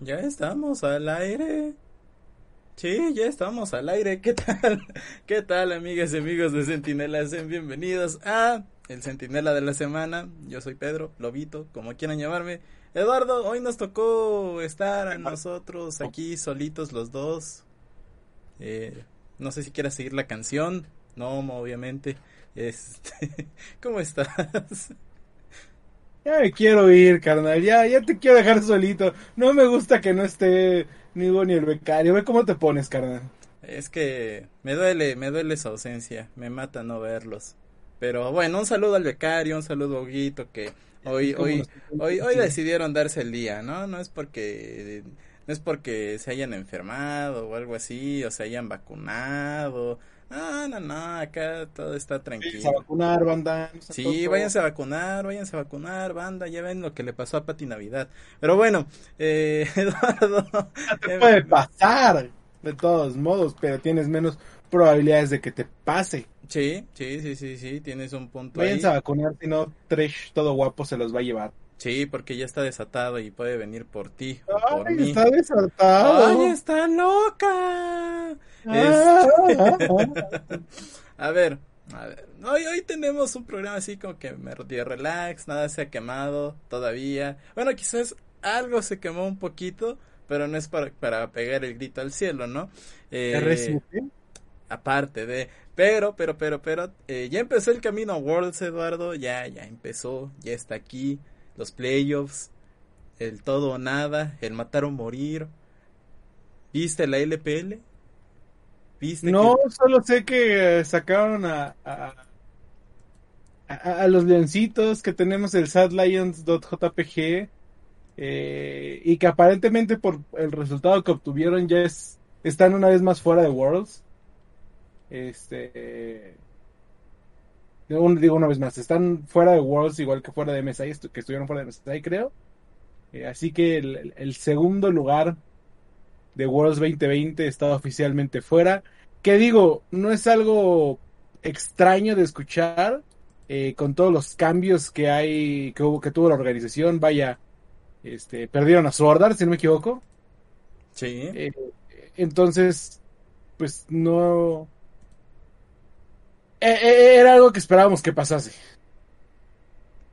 Ya estamos al aire. Sí, ya estamos al aire. ¿Qué tal? ¿Qué tal, amigas y amigos de Centinela? Sean bienvenidos a el Centinela de la semana. Yo soy Pedro, Lobito, como quieran llamarme. Eduardo, hoy nos tocó estar a nosotros aquí solitos los dos. Eh, no sé si quieras seguir la canción. No, obviamente. Este, ¿Cómo estás? Ya me quiero ir, carnal. Ya, ya te quiero dejar solito. No me gusta que no esté ni vos ni el becario. Ve cómo te pones, carnal. Es que me duele, me duele su ausencia. Me mata no verlos. Pero bueno, un saludo al becario, un saludo a Huguito que hoy, hoy, hoy, hoy decidieron darse el día, ¿no? No es porque, no es porque se hayan enfermado o algo así, o se hayan vacunado. Ah, no, no, acá todo está tranquilo. Váyanse a vacunar, banda. Sí, váyanse a vacunar, váyanse a vacunar, banda. Ya ven lo que le pasó a Pati Navidad. Pero bueno, eh, Eduardo. te puede pasar, de todos modos, pero tienes menos probabilidades de que te pase. Sí, sí, sí, sí, sí, tienes un punto Váyanse a vacunar, si no, Tresh todo guapo se los va a llevar. Sí, porque ya está desatado y puede venir por ti o Ay, por mí. está desatado. ¡Ay, está loca! Ah, a ver, a ver. Hoy, hoy tenemos un programa así como que medio relax, nada se ha quemado todavía. Bueno, quizás algo se quemó un poquito, pero no es para, para pegar el grito al cielo, ¿no? Eh, aparte de pero pero pero pero eh, ya empezó el camino a Worlds Eduardo ya ya empezó ya está aquí los playoffs el todo o nada el matar o morir viste la LPL viste No, que- solo sé que eh, sacaron a, a, a- a los leoncitos, que tenemos el sadlions.jpg eh, y que aparentemente por el resultado que obtuvieron ya es, están una vez más fuera de Worlds. Este, un- digo una vez más, están fuera de Worlds igual que fuera de MSI, que estuvieron fuera de MSI creo. Eh, así que el, segundo lugar de Worlds 2020 está oficialmente fuera. Que digo, no es algo extraño de escuchar eh, con todos los cambios que hay, que hubo, que tuvo la organización. Vaya, este, perdieron a Swordart, si no me equivoco. sí Eh, entonces, pues no. Eh, eh, era algo que esperábamos que pasase.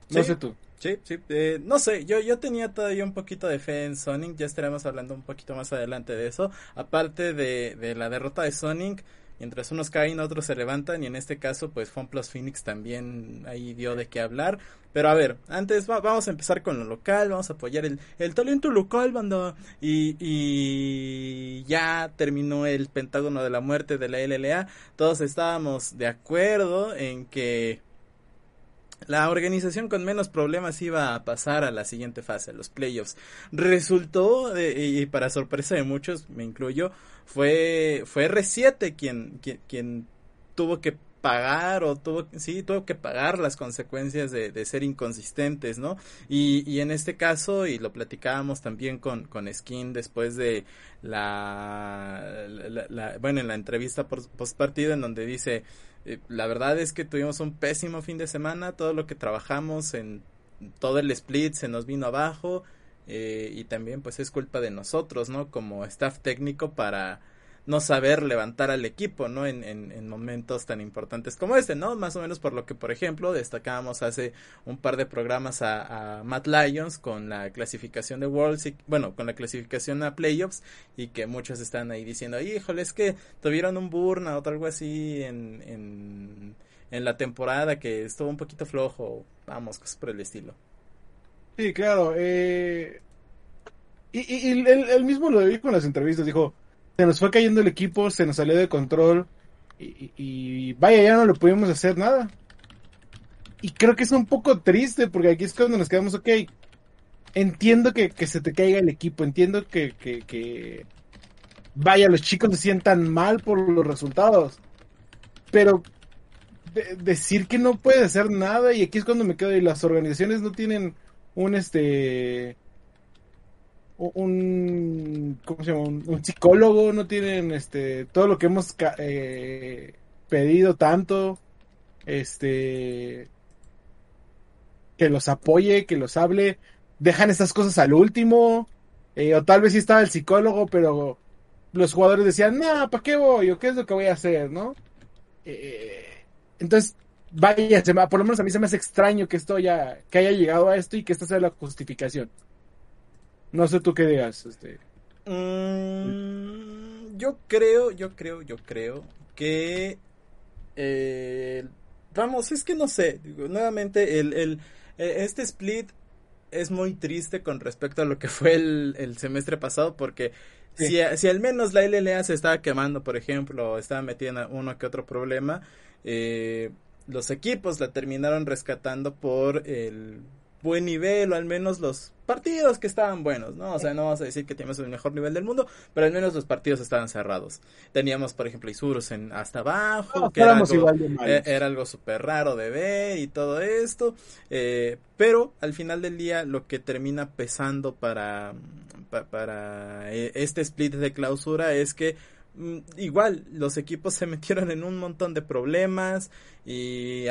No Sí. sé tú. Sí, sí, eh, no sé, yo, yo tenía todavía un poquito de fe en Sonic, ya estaremos hablando un poquito más adelante de eso, aparte de, de la derrota de Sonic, mientras unos caen, otros se levantan, y en este caso, pues FunPlus Phoenix también ahí dio de qué hablar, pero a ver, antes va- vamos a empezar con lo local, vamos a apoyar el, el talento local, banda, y, y ya terminó el Pentágono de la Muerte de la LLA, todos estábamos de acuerdo en que la organización con menos problemas iba a pasar a la siguiente fase, a los playoffs. Resultó, y para sorpresa de muchos, me incluyo, fue, fue R7 quien, quien, quien tuvo que pagar o tuvo, sí, tuvo que pagar las consecuencias de, de ser inconsistentes, ¿no? Y, y en este caso, y lo platicábamos también con, con Skin después de la, la- la- bueno, en la entrevista post partido en donde dice, eh, la verdad es que tuvimos un pésimo fin de semana, todo lo que trabajamos en todo el split se nos vino abajo eh, y también pues es culpa de nosotros, ¿no? Como staff técnico para no saber levantar al equipo, ¿no? En, en, en momentos tan importantes como este, ¿no? Más o menos por lo que, por ejemplo, destacábamos hace un par de programas a, Matt Lyons con la clasificación de Worlds, bueno, con la clasificación a playoffs y que muchos están ahí diciendo, híjole, es que tuvieron un burnout o algo así en, en, en la temporada que estuvo un poquito flojo, vamos, cosas por el estilo. Sí, claro. eh, Y, y- y él, él mismo lo dijo en las entrevistas, dijo, se nos fue cayendo el equipo, se nos salió de control y, vaya, ya no le pudimos hacer nada. Y creo que es un poco triste porque aquí es cuando nos quedamos, ok, entiendo que, que se te caiga el equipo, entiendo que, que, que, vaya, los chicos se sientan mal por los resultados, pero decir que no puede hacer nada y aquí es cuando me quedo y las organizaciones no tienen un este un ¿cómo se llama? Un, psicólogo, no tienen este todo lo que hemos eh, pedido tanto este que los apoye, que los hable, dejan estas cosas al último, eh, o tal vez sí estaba el psicólogo, pero los jugadores decían, no, ¿para qué voy? ¿O qué es lo que voy a hacer? ¿No? Eh, entonces, vaya, por lo menos a mí se me hace extraño que esto ya, que haya llegado a esto y que esta sea la justificación. No sé tú qué digas, este. Mm, yo creo, yo creo, yo creo que eh, vamos, es que no sé, nuevamente el, el, e, este split es muy triste con respecto a lo que fue el, semestre pasado porque si, si, al menos la LLA se estaba quemando, por ejemplo, o estaba metiendo uno que otro problema, eh, los equipos la terminaron rescatando por el buen nivel o al menos los partidos que estaban buenos, ¿no? O sea, no vamos a decir que teníamos el mejor nivel del mundo, pero al menos los partidos estaban cerrados. Teníamos, por ejemplo, Isurus en hasta abajo, que era algo, e, era algo, súper raro de ver y todo esto, eh, pero al final del día lo que termina pesando para, para eh, este split de clausura es que Mm, igual los equipos se metieron en un montón de problemas y,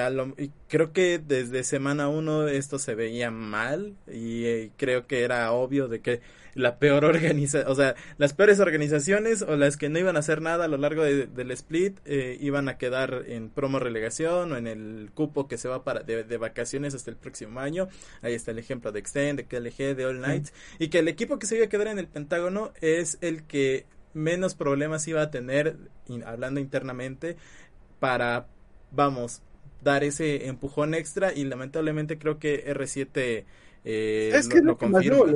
creo que desde semana uno esto se veía mal y eh, creo que era obvio de que la peor organización, o sea, las peores organizaciones o las que no iban a hacer nada a lo largo del split eh, iban a quedar en promo relegación o en el cupo que se va para de, vacaciones hasta el próximo año. Ahí está el ejemplo de Extend, de KLG, de All Nights y que el equipo que se iba a quedar en el Pentágono es el que menos problemas iba a tener, hablando internamente, para, vamos, dar ese empujón extra y lamentablemente creo que R7 eh, es que lo, lo,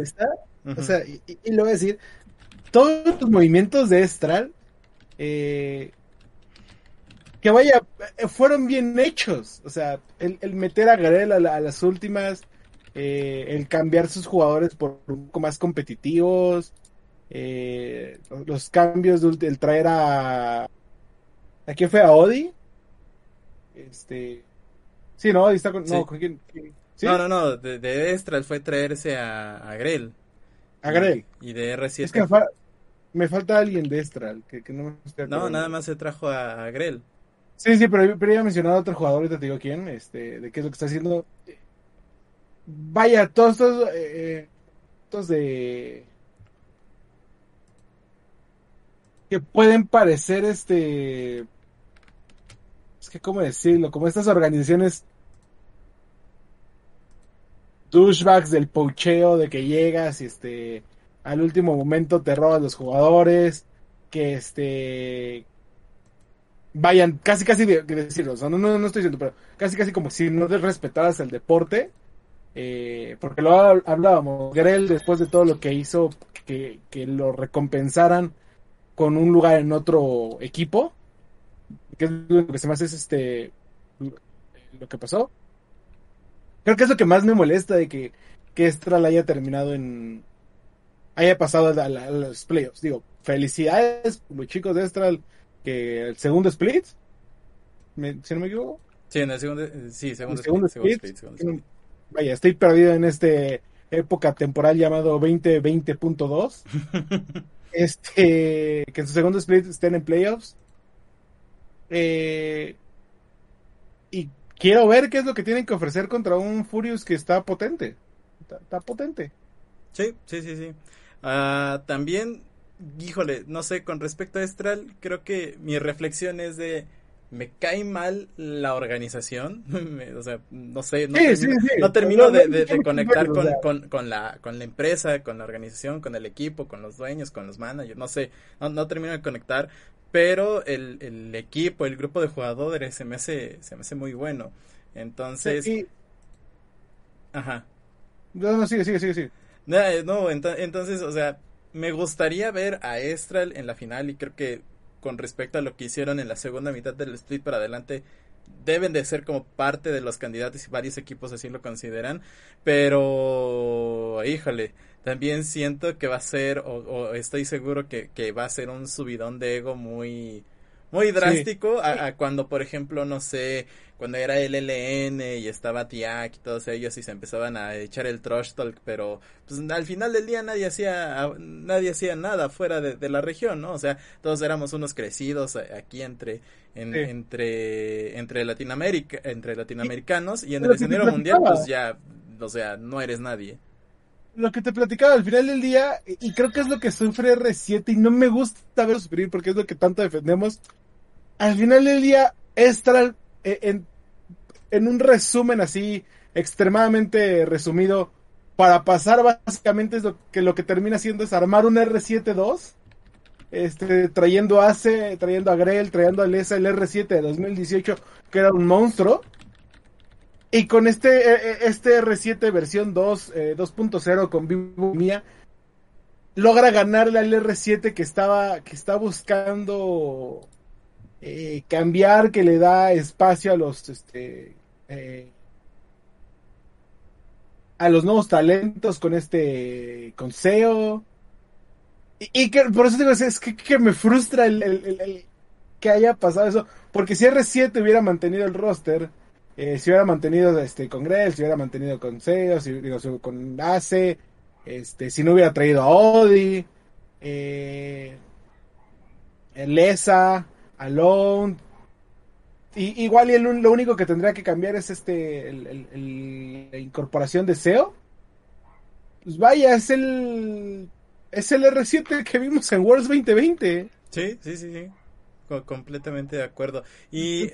o sea, y, lo voy a decir, todos los movimientos de Estral, eh, que vaya, fueron bien hechos, o sea, el, meter a Garel a, las últimas, eh, el cambiar sus jugadores por un poco más competitivos, eh, los cambios del traer a. ¿A quién fue? ¿A Odi? Este. Sí, no, Odi está con. No, no, no, De, de Estral fue traerse a, a Grell. A Grell. Y, de R7. Es que me, falta alguien de Estral. Que, no, no nada más se trajo a, a Grell. Sí, sí, pero, pero ya mencionado a otro jugador, ahorita te digo quién, este, de qué es lo que está haciendo. Vaya, todos estos, eh, estos de que pueden parecer este es que cómo decirlo como estas organizaciones douchebags del pocheo de que llegas y este al último momento te robas los jugadores que este vayan casi casi de, decirlo no, no, no estoy diciendo pero casi casi como si no respetaras el deporte eh, porque lo hablábamos Grell después de todo lo que hizo que, que lo recompensaran con un lugar en otro equipo, que es lo que se me hace es este lo que pasó. Creo que es lo que más me molesta de que, que Estral haya terminado en haya pasado a, los playoffs. Digo, felicidades los chicos de Estral que el segundo split, si no me equivoco. Sí, en el segundo, sí, segundo, split, Vaya, estoy perdido en este época temporal llamado 2020.2. Este, que en su segundo split estén en playoffs. Eh, y quiero ver qué es lo que tienen que ofrecer contra un Furious que está potente. Está, potente. Sí, sí, sí, sí. Ah, también, híjole, no sé, con respecto a Estral, creo que mi reflexión es de me cae mal la organización, o sea, no sé, no termino, de, conectar con, la, con la empresa, con la organización, con el equipo, con los dueños, con los managers, no sé, no, termino de conectar, pero el, el, equipo, el grupo de jugadores se me hace, se me hace muy bueno, entonces... Ajá. No, no, sigue, sigue, sigue, sigue. No, entonces, o sea, me gustaría ver a Estral en la final y creo que con respecto a lo que hicieron en la segunda mitad del split para adelante deben de ser como parte de los candidatos y varios equipos así lo consideran pero híjole también siento que va a ser o, estoy seguro que, que va a ser un subidón de ego muy muy drástico a, cuando, por ejemplo, no sé, cuando era el LN y estaba Tiak y todos ellos y se empezaban a echar el trash talk, pero pues al final del día nadie hacía nadie hacía nada fuera de, la región, ¿no? O sea, todos éramos unos crecidos aquí entre entre entre Latinoamérica, entre latinoamericanos y en el escenario mundial pues ya, o sea, no eres nadie lo que te platicaba al final del día, y creo que es lo que sufre R7 y no me gusta verlo sufrir porque es lo que tanto defendemos. Al final del día, Estral, eh, en, en un resumen así extremadamente resumido, para pasar básicamente es lo que lo que termina haciendo es armar un R7-2, este, trayendo a Ace, trayendo a Grell, trayendo a Lesa el R7 de 2018, que era un monstruo, y con este, eh, eh, este R7 versión 2, 2.0 eh, con Vivo Mía, logra ganarle al R7 que estaba, que está buscando cambiar, que le da espacio a los, este, a los nuevos talentos con este, con SEO. Y, que, por eso digo, es que, que me frustra el, el, que haya pasado eso, porque si R7 hubiera mantenido el roster, eh, si hubiera mantenido este con Grell, si hubiera mantenido con Seo, si, digo, con Ace, este, si no hubiera traído a Odi, eh, Lesa, Alone, y, igual y lo único que tendría que cambiar es este la incorporación de SEO. Pues vaya, es el es el R7 que vimos en Worlds 2020. Sí, sí, sí, sí completamente de acuerdo. Y,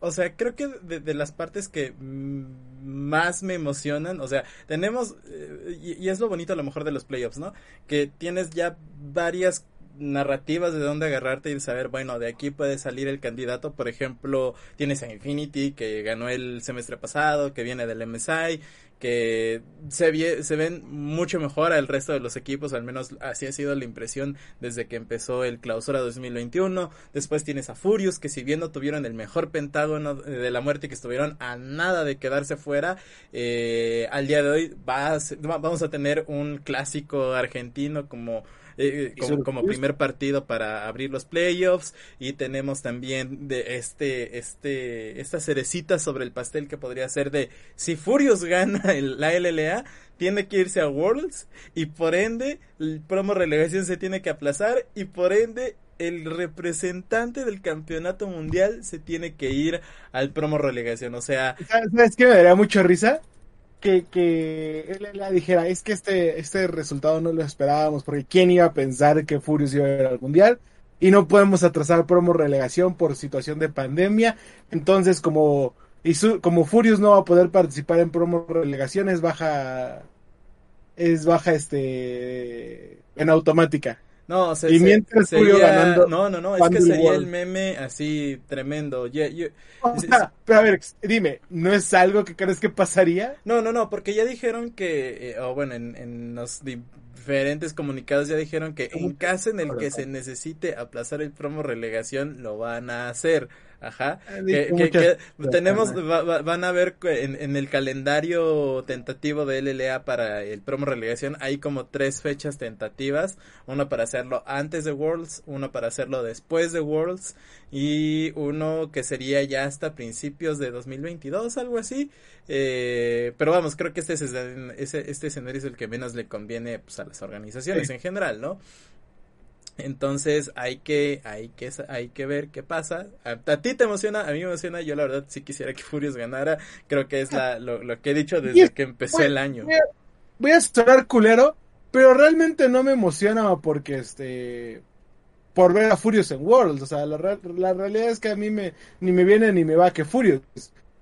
o sea, creo que de, las partes que más me emocionan, o sea, tenemos, eh, y, es lo bonito a lo mejor de los playoffs, ¿no? Que tienes ya varias narrativas de dónde agarrarte y saber, bueno, de aquí puede salir el candidato, por ejemplo, tienes a Infinity que ganó el semestre pasado, que viene del MSI, que se, se ven mucho mejor al resto de los equipos, al menos así ha sido la impresión desde que empezó el clausura 2021. Después tienes a Furious, que si bien no tuvieron el mejor pentágono de la muerte, que estuvieron a nada de quedarse fuera, eh, al día de hoy va vamos a tener un clásico argentino como eh, como, como, primer partido para abrir los playoffs. Y tenemos también de este este esta cerecita sobre el pastel que podría ser de si Furious gana la LLA tiene que irse a Worlds. Y por ende el promo relegación se tiene que aplazar. Y por ende el representante del campeonato mundial se tiene que ir al promo relegación, o sea... ¿Sabes qué me daría mucha risa? Que, que él la dijera, es que este, este resultado no lo esperábamos, porque quién iba a pensar que Furious iba a ir al mundial, y no podemos atrasar promo relegación por situación de pandemia, entonces como, y como Furious no va a poder participar en promo relegación, es baja, es baja este, en automática. No, se, y mientras sería... ganando. No, no, no, es que sería el meme así tremendo. pero a ver, dime, ¿no es algo que crees que pasaría? No, no, no, porque ya dijeron que, eh, o bueno, en, en los diferentes comunicados ya dijeron que en caso en el que se necesite aplazar el promo relegación, lo van a hacer. Ajá. Ah, que, tenemos, van a ver en, el calendario tentativo de LLA para el promo relegación, hay como tres fechas tentativas. Uno para hacerlo antes de Worlds, uno para hacerlo después de Worlds y uno que sería ya hasta principios de 2022, algo así. Eh, pero vamos, creo que este, este escenario es el que menos le conviene pues, a las organizaciones en general, ¿no? Entonces hay que, hay que, hay que ver qué pasa. A, ti te emociona, a mí me emociona. Yo la verdad sí quisiera que Furious ganara. Creo que es la, lo, que he dicho desde que empezó el año. Voy a, estar culero, pero realmente no me emociona porque este por ver a Furious en Worlds. O sea, la, la realidad es que a mí me, ni me viene ni me va que Furious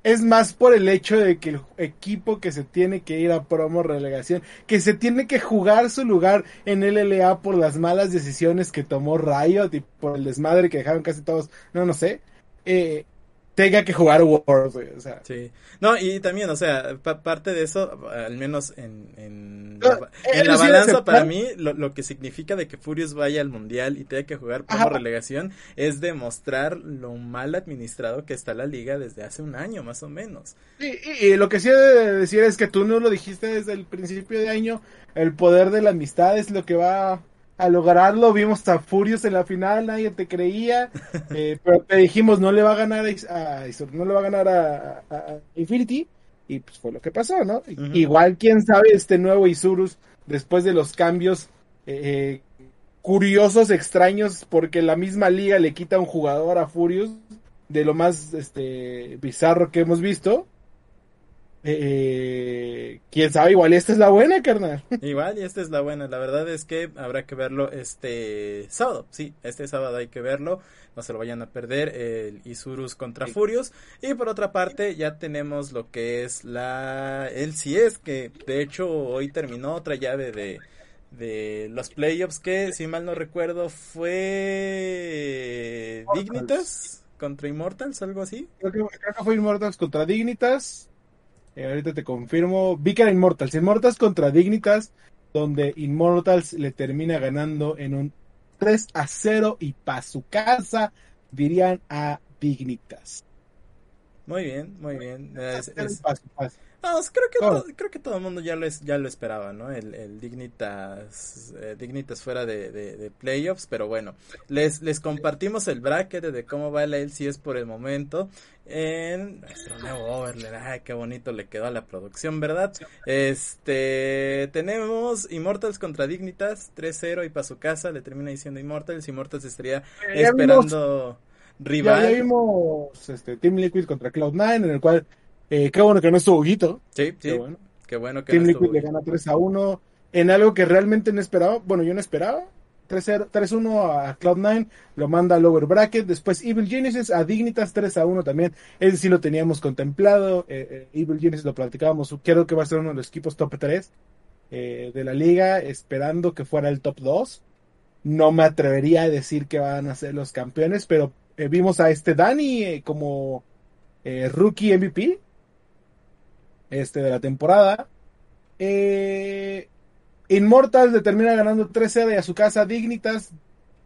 es más por el hecho de que el equipo que se tiene que ir a promo relegación, que se tiene que jugar su lugar en LLA por las malas decisiones que tomó Riot y por el desmadre que dejaron casi todos, no, no sé. Eh, tenga que jugar Worlds, güey. O sea. Sí. No, y también, o sea, parte de eso, al menos en, en, No, la, en él la sí balanza para mí, lo, lo que significa de que Furious vaya al mundial y tenga que jugar como Ajá. relegación es demostrar lo mal administrado que está la liga desde hace un año, más o menos. Y, y- y lo que sí he de decir es que tú no lo dijiste desde el principio de año. El poder de la amistad es lo que va a lograrlo. Vimos a Furious en la final, nadie te creía. eh, pero te dijimos, no le va a ganar a, a no le va a ganar a, Infinity. Y pues fue lo que pasó, ¿no? Igual, quién sabe, este nuevo Isurus, después de los cambios eh, curiosos, extraños, porque la misma liga le quita un jugador a Furious, de lo más este bizarro que hemos visto. Eh, quién sabe, igual esta es la buena, carnal. Igual, y esta es la buena. La verdad es que habrá que verlo este sábado. Sí, este sábado hay que verlo. No se lo vayan a perder. El Isurus contra Sí. Furious. Y por otra parte, ya tenemos lo que es la LCS. Que de hecho hoy terminó otra llave de, de los playoffs. Que si mal no recuerdo fue. Dignitas contra Immortals, algo así. Creo que, creo que fue Immortals contra Dignitas. Eh, ahorita te confirmo. Vi que era Immortals. Immortals contra Dignitas, donde Immortals le termina ganando en un 3 a 0 y para su casa dirían a Dignitas. Muy bien, muy bien. Es- es- Pa'. Vamos, creo que creo que todo el mundo ya lo es, ya lo esperaba, ¿no? El, el Dignitas eh, Dignitas fuera de, de, de playoffs, pero bueno, les les compartimos el bracket de cómo va la LCS por el momento en nuestro nuevo overlay. Ay, qué bonito le quedó a la producción, ¿verdad? Este, tenemos Immortals contra Dignitas 3-0 y para su casa le termina diciendo Immortals, Immortals estaría vimos- esperando Ya, rival. ya vimos este, Team Liquid contra Cloud9, en el cual, eh, qué bueno que no estuvo Huguito. Sí, sí, Qué bueno. qué bueno que Team no estuvo Liquid le gana 3 a 1 en algo que realmente no esperaba. Bueno, yo no esperaba. 3-0 3-1 a Cloud9, lo manda a Lower Bracket. Después Evil Genesis a Dignitas 3 a 1 también. Ese sí lo teníamos contemplado. eh, eh, Evil Genesis lo platicábamos. Creo que va a ser uno de los equipos top 3 eh, de la liga, esperando que fuera el top 2. No me atrevería a decir que van a ser los campeones, pero vimos a este Dani como rookie MVP este, de la temporada. Eh, Immortals le termina ganando 3-0 y a su casa Dignitas.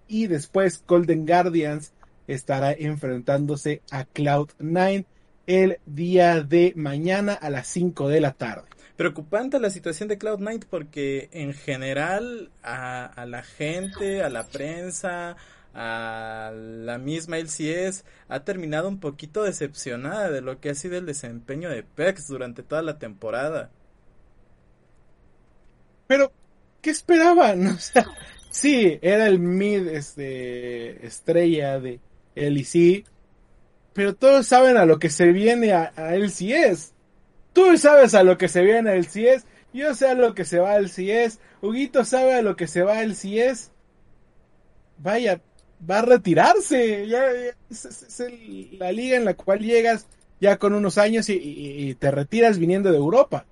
Y después Golden Guardians estará enfrentándose a Cloud9 el día de mañana a las 5 de la tarde. Preocupante la situación de Cloud9 porque en general a la gente, a la prensa, a la misma LCS ha terminado un poquito decepcionada de lo que ha sido el desempeño de PEX durante toda la temporada. Pero, ¿qué esperaban? O sea, sí, era el mid este, estrella de LEC, pero todos saben a lo que se viene a, a LCS. Tú sabes a lo que se viene a LCS, yo sé a lo que se va a LCS, Huguito sabe a lo que se va a LCS. Vaya, va a retirarse. Ya, ya, es, es- es el- la liga en la cual llegas ya con unos años y, y- y te retiras viniendo de Europa.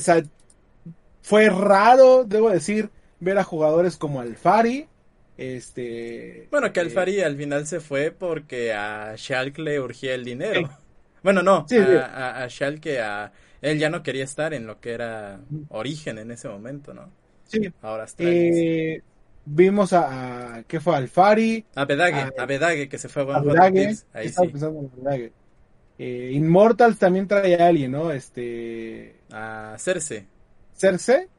Sea, fue raro, debo decir, ver a jugadores como Alfari. Este. Bueno, que eh, Alfari al final se fue porque a Schalke le urgía el dinero. Bueno, no, Sí, sí. a, a, a Schalke, a, él ya no quería estar en lo que era origen en ese momento, ¿no? sí, Ahora eh, vimos a, a- ¿Qué fue? Alfari. A Bedague, ah, a Bedague que se fue a A Tips, Ahí sí. pensando en. Eh, Immortals también trae a alguien, ¿no? Este. A. Cerce.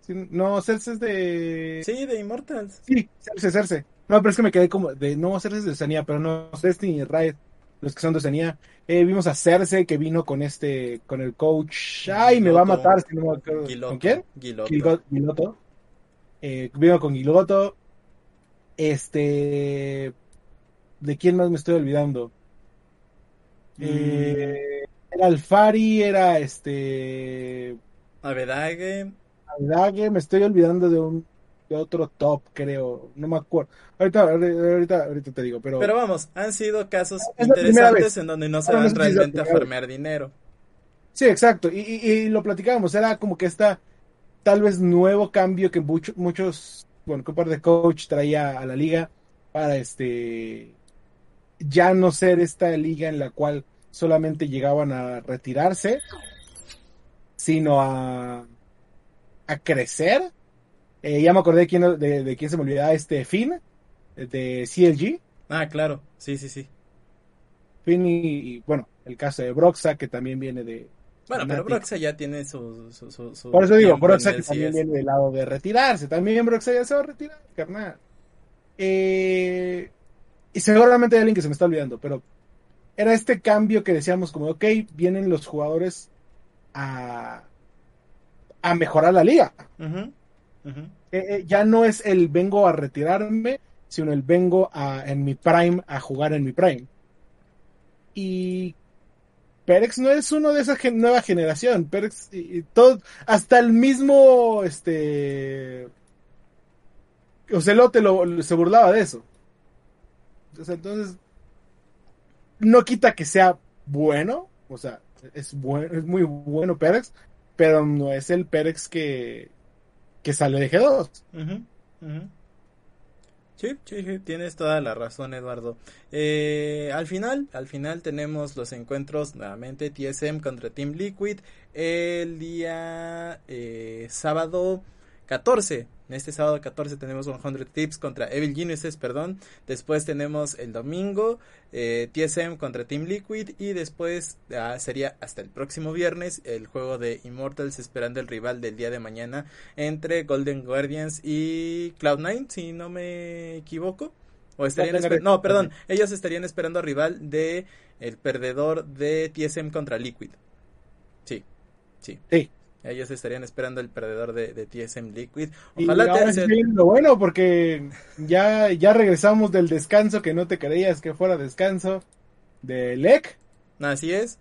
Sí, No, Cerce es de. Sí, de Immortals. Sí, Cerce, Cerce. No, pero es que me quedé como de. No, Cerce es de Oceanía, pero no. Destiny y Riot, los que son de Oceanía. Eh, vimos a Cerce que vino con este. Con el coach. Ay, me va a matar si no me acuerdo. Giloto. ¿Con quién? Giloto. Giloto. Eh, vino con Giloto. Este. ¿De quién más me estoy olvidando? Eh, era Alfari, era este. A Bedague. Dague, me estoy olvidando de un de otro top, creo. No me acuerdo. Ahorita, ahorita, ahorita te digo, pero. Pero vamos, han sido casos Es interesantes en donde no se No, no van realmente a farmear dinero. Sí, exacto. Y, y- y lo platicábamos. Era como que esta tal vez nuevo cambio que mucho- muchos, bueno, que un par de coach traía a la liga para este ya no ser esta liga en la cual solamente llegaban a retirarse, sino a, a crecer. Eh, ya me acordé de quién, de, de quién se me olvidaba, este Finn, de CLG. Ah, claro, sí, sí, sí. Finn y, y, bueno, el caso de Broxa, que también viene de... Bueno, pero Broxa ya tiene su... su, su, su Por eso digo, Broxa que también viene del lado de retirarse. También Broxa ya se va a retirar, carnal. Eh, y seguramente hay alguien que se me está olvidando, pero era este cambio que decíamos como, ok, vienen los jugadores a, a mejorar la liga. Ujú. Eh, eh, ya no es el vengo a retirarme, sino el vengo a, en mi prime a jugar en mi prime. Y Perex no es uno de esa nueva generación. Perex y, todo, hasta el mismo este Ocelote lo, se burlaba de eso. Sea, entonces no quita que sea bueno, o sea, es bueno, es muy bueno Perex, pero no es el Perex que que sale de G2. Ujú, ujú. Sí, sí, sí, tienes toda la razón, Eduardo. Eh, al final, al final tenemos los encuentros nuevamente TSM contra Team Liquid el día eh, sábado 14. Este sábado 14 tenemos 100 Tips contra Evil Geniuses, perdón. Después tenemos el domingo eh, TSM contra Team Liquid y después ah, sería hasta el próximo viernes el juego de Immortals esperando el rival del día de mañana entre Golden Guardians y Cloud9, si no me equivoco. O estarían esper- no, perdón, ellos estarían esperando al rival de el perdedor de TSM contra Liquid. Sí, sí. Sí. Ellos estarían esperando el perdedor de, de TSM Liquid. Y Ojalá te sea- viene lo bueno porque ya, ya regresamos del descanso que no te creías que fuera descanso de LEC. Así es.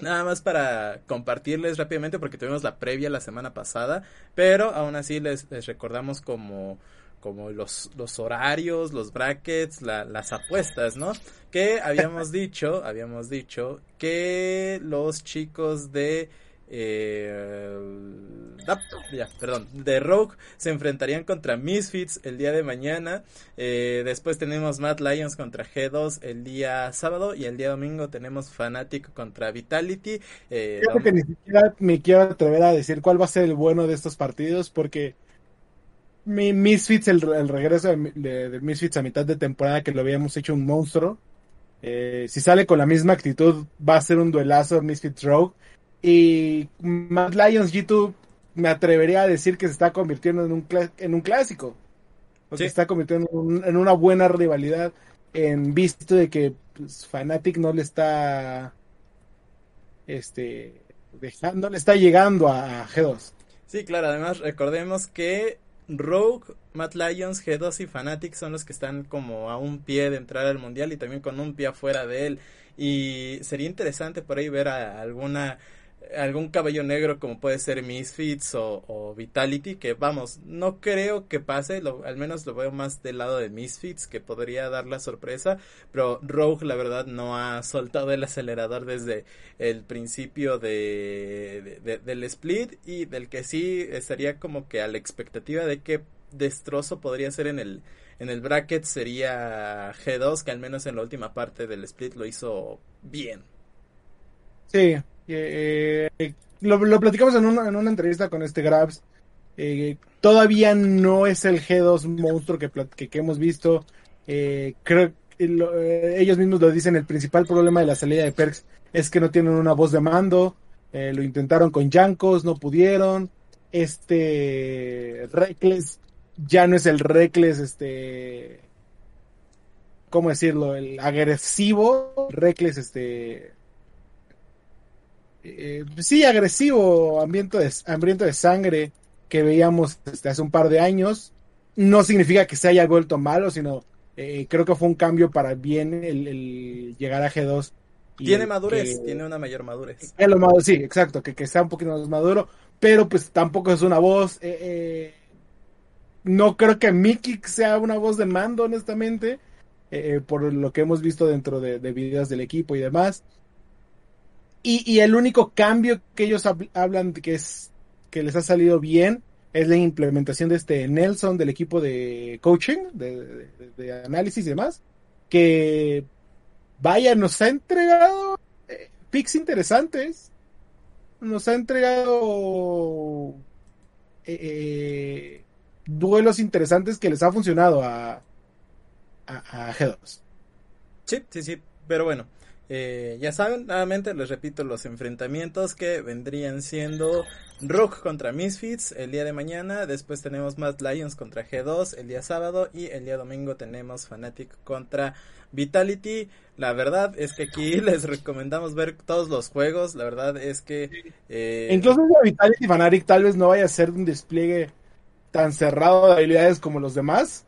Nada más para compartirles rápidamente porque tuvimos la previa la semana pasada, pero aún así les, les recordamos como, como los, los horarios, los brackets, la- las apuestas, ¿no? Que habíamos dicho, habíamos dicho que los chicos de eh, ah, ya, perdón, de Rogue se enfrentarían contra Misfits el día de mañana. Eh, después tenemos Mad Lions contra G2 el día sábado y el día domingo tenemos Fnatic contra Vitality. Eh, Creo que ni siquiera me quiero atrever a decir cuál va a ser el bueno de estos partidos porque mi Misfits, el, el regreso de, de- de Misfits a mitad de temporada que lo habíamos hecho un monstruo. eh, si sale con la misma actitud va a ser un duelazo Misfits Rogue. Y Mad Lions G2 me atrevería a decir que se está convirtiendo en un, en un clásico. O Sí. se está convirtiendo en, un- en una buena rivalidad en visto de que pues, Fnatic no le está este dejando, no le está llegando a, a G2. Sí, claro, además recordemos que Rogue, Mad Lions, G2 y Fnatic son los que están como a un pie de entrar al mundial y también con un pie afuera de él. Y sería interesante por ahí ver a alguna algún caballo negro como puede ser Misfits o, o Vitality, que vamos, no creo que pase, lo, al menos lo veo más del lado de Misfits, que podría dar la sorpresa, pero Rogue la verdad no ha soltado el acelerador desde el principio de, de- de- del split y del que sí estaría como que a la expectativa de qué destrozo podría ser en el en el bracket sería G2 que al menos en la última parte del split lo hizo bien. Sí, eh, lo, platicamos en una, en una entrevista con este Grabs. Eh, todavía no es el G2 monstruo que, que, hemos visto. Eh, creo ellos mismos lo dicen, el principal problema de la salida de Perks es que no tienen una voz de mando. Lo intentaron con Yankos, no pudieron. Este Reckless ya no es el Reckless, este, ¿cómo decirlo? El agresivo, Reckless, este, eh, sí, agresivo, hambriento de, hambriento de sangre que veíamos este, hace un par de años. No significa que se haya vuelto malo, sino eh, creo que fue un cambio para bien el, el llegar a G2. y Tiene madurez, que- tiene una mayor madurez. es lo sí, exacto, que, que sea un poquito más maduro, pero pues tampoco es una voz. eh, eh, no creo que Mickey sea una voz de mando, honestamente, eh, por lo que hemos visto dentro de, de videos del equipo y demás. Y, y el único cambio que ellos hab- hablan que es que les ha salido bien es la implementación de este Nelson del equipo de coaching, de, análisis y demás. que, vaya, nos ha entregado eh, picks interesantes. Nos ha entregado eh, eh, duelos interesantes que les ha funcionado a, a, a G2. Sí, sí, sí. Pero bueno, eh, ya saben, nuevamente les repito los enfrentamientos que vendrían siendo Rook contra Misfits el día de mañana, después tenemos Mad Lions contra G2 el día sábado y el día domingo tenemos Fnatic contra Vitality. La verdad es que aquí les recomendamos ver todos los juegos, la verdad es que... Eh... Incluso Vitality Fnatic tal vez no vaya a ser un despliegue tan cerrado de habilidades como los demás,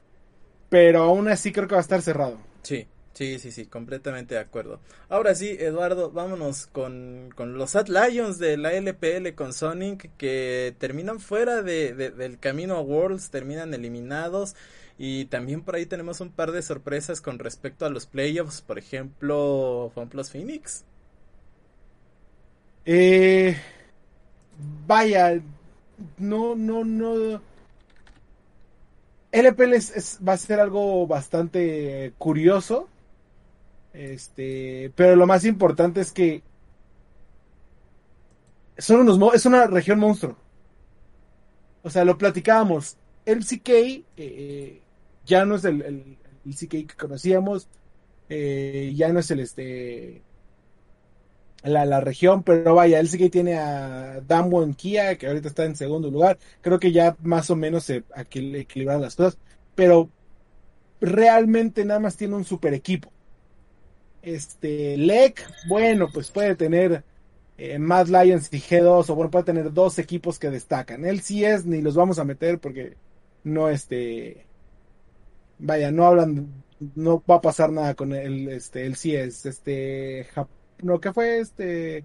pero aún así creo que va a estar cerrado. Sí, Sí, sí, sí, completamente de acuerdo. Ahora sí, Eduardo, vámonos con, con los At Lions de la LPL con Sonic que terminan fuera de, de, del camino a Worlds, terminan eliminados. Y también por ahí tenemos un par de sorpresas con respecto a los playoffs, por ejemplo, FunPlus Phoenix. Eh, vaya, no, no, no. LPL es, va a ser algo bastante curioso este, pero lo más importante es que son unos es una región monstruo. O sea, lo platicábamos. El CK eh, eh, ya no es el, el, CK que conocíamos, eh, ya no es el este la, la, región, pero vaya, el CK tiene a Damwon Kia, que ahorita está en segundo lugar. Creo que ya más o menos se equilibran las cosas, pero realmente nada más tiene un super equipo. Este, LEC, bueno, pues puede tener eh, Mad Lions y G2, o bueno, puede tener dos equipos que destacan. Él sí es, ni los vamos a meter porque no, este, vaya, no hablan, no va a pasar nada con él, este, él sí es, este, no, ¿qué fue este?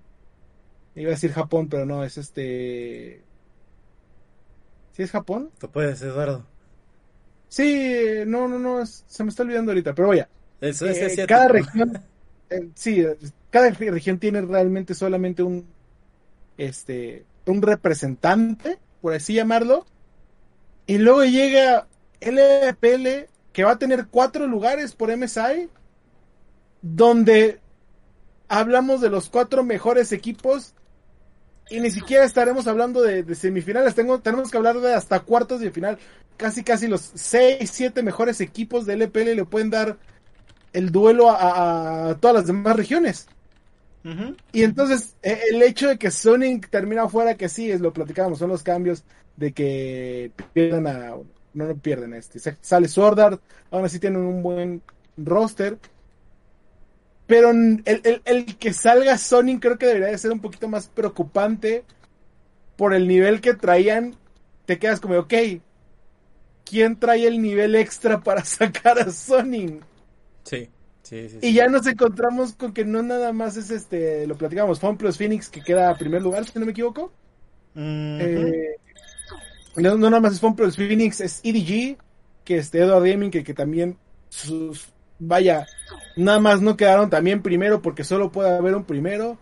Iba a decir Japón, pero no, es este, ¿sí es Japón? Tú puedes, Eduardo. Sí, no, no, no, se me está olvidando ahorita, pero vaya. Eso es eh, cada región sí, cada región tiene realmente solamente un, este, un representante, por así llamarlo, y luego llega LPL, que va a tener cuatro lugares por MSI, donde hablamos de los cuatro mejores equipos y ni siquiera estaremos hablando de, semifinales, Tengo, tenemos que hablar de hasta cuartos de final. Casi, casi los seis, siete mejores equipos de LPL le pueden dar el duelo a, todas las demás regiones. Y entonces, e, el hecho de que Sonic termina fuera, que sí, es lo platicábamos, son los cambios de que pierdan a. No, no pierden este. Sale Sword aún así tienen un buen roster. Pero el, el, el, que salga Sonic creo que debería de ser un poquito más preocupante por el nivel que traían. Te quedas como, ok, ¿quién trae el nivel extra para sacar a Sonic? Sí. Sí, sí, y ya nos encontramos con que no nada más es este, lo platicamos, Fun Plus Phoenix que queda a primer lugar, si no me equivoco. Eh, no, nada más es Fun Plus Phoenix, es EDG, que es Edward Gaming, que, que también sus, vaya, nada más no quedaron también primero porque solo puede haber un primero.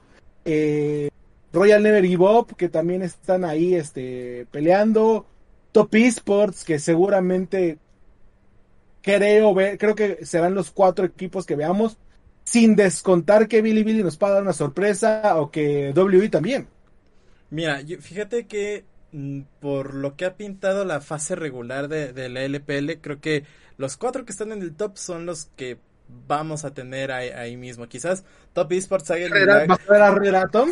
Eh, Royal Never Give Up, que también están ahí este, peleando. Top Esports, que seguramente creo ver, creo que serán los cuatro equipos que veamos, sin descontar que Billy Billy nos pueda dar una sorpresa o que WI también. Mira, fíjate que mm, por lo que ha pintado la fase regular de, la LPL, creo que los cuatro que están en el top son los que vamos a tener ahí, mismo. Quizás Top Esports haga el ¿Vas a ver a Roger Atom?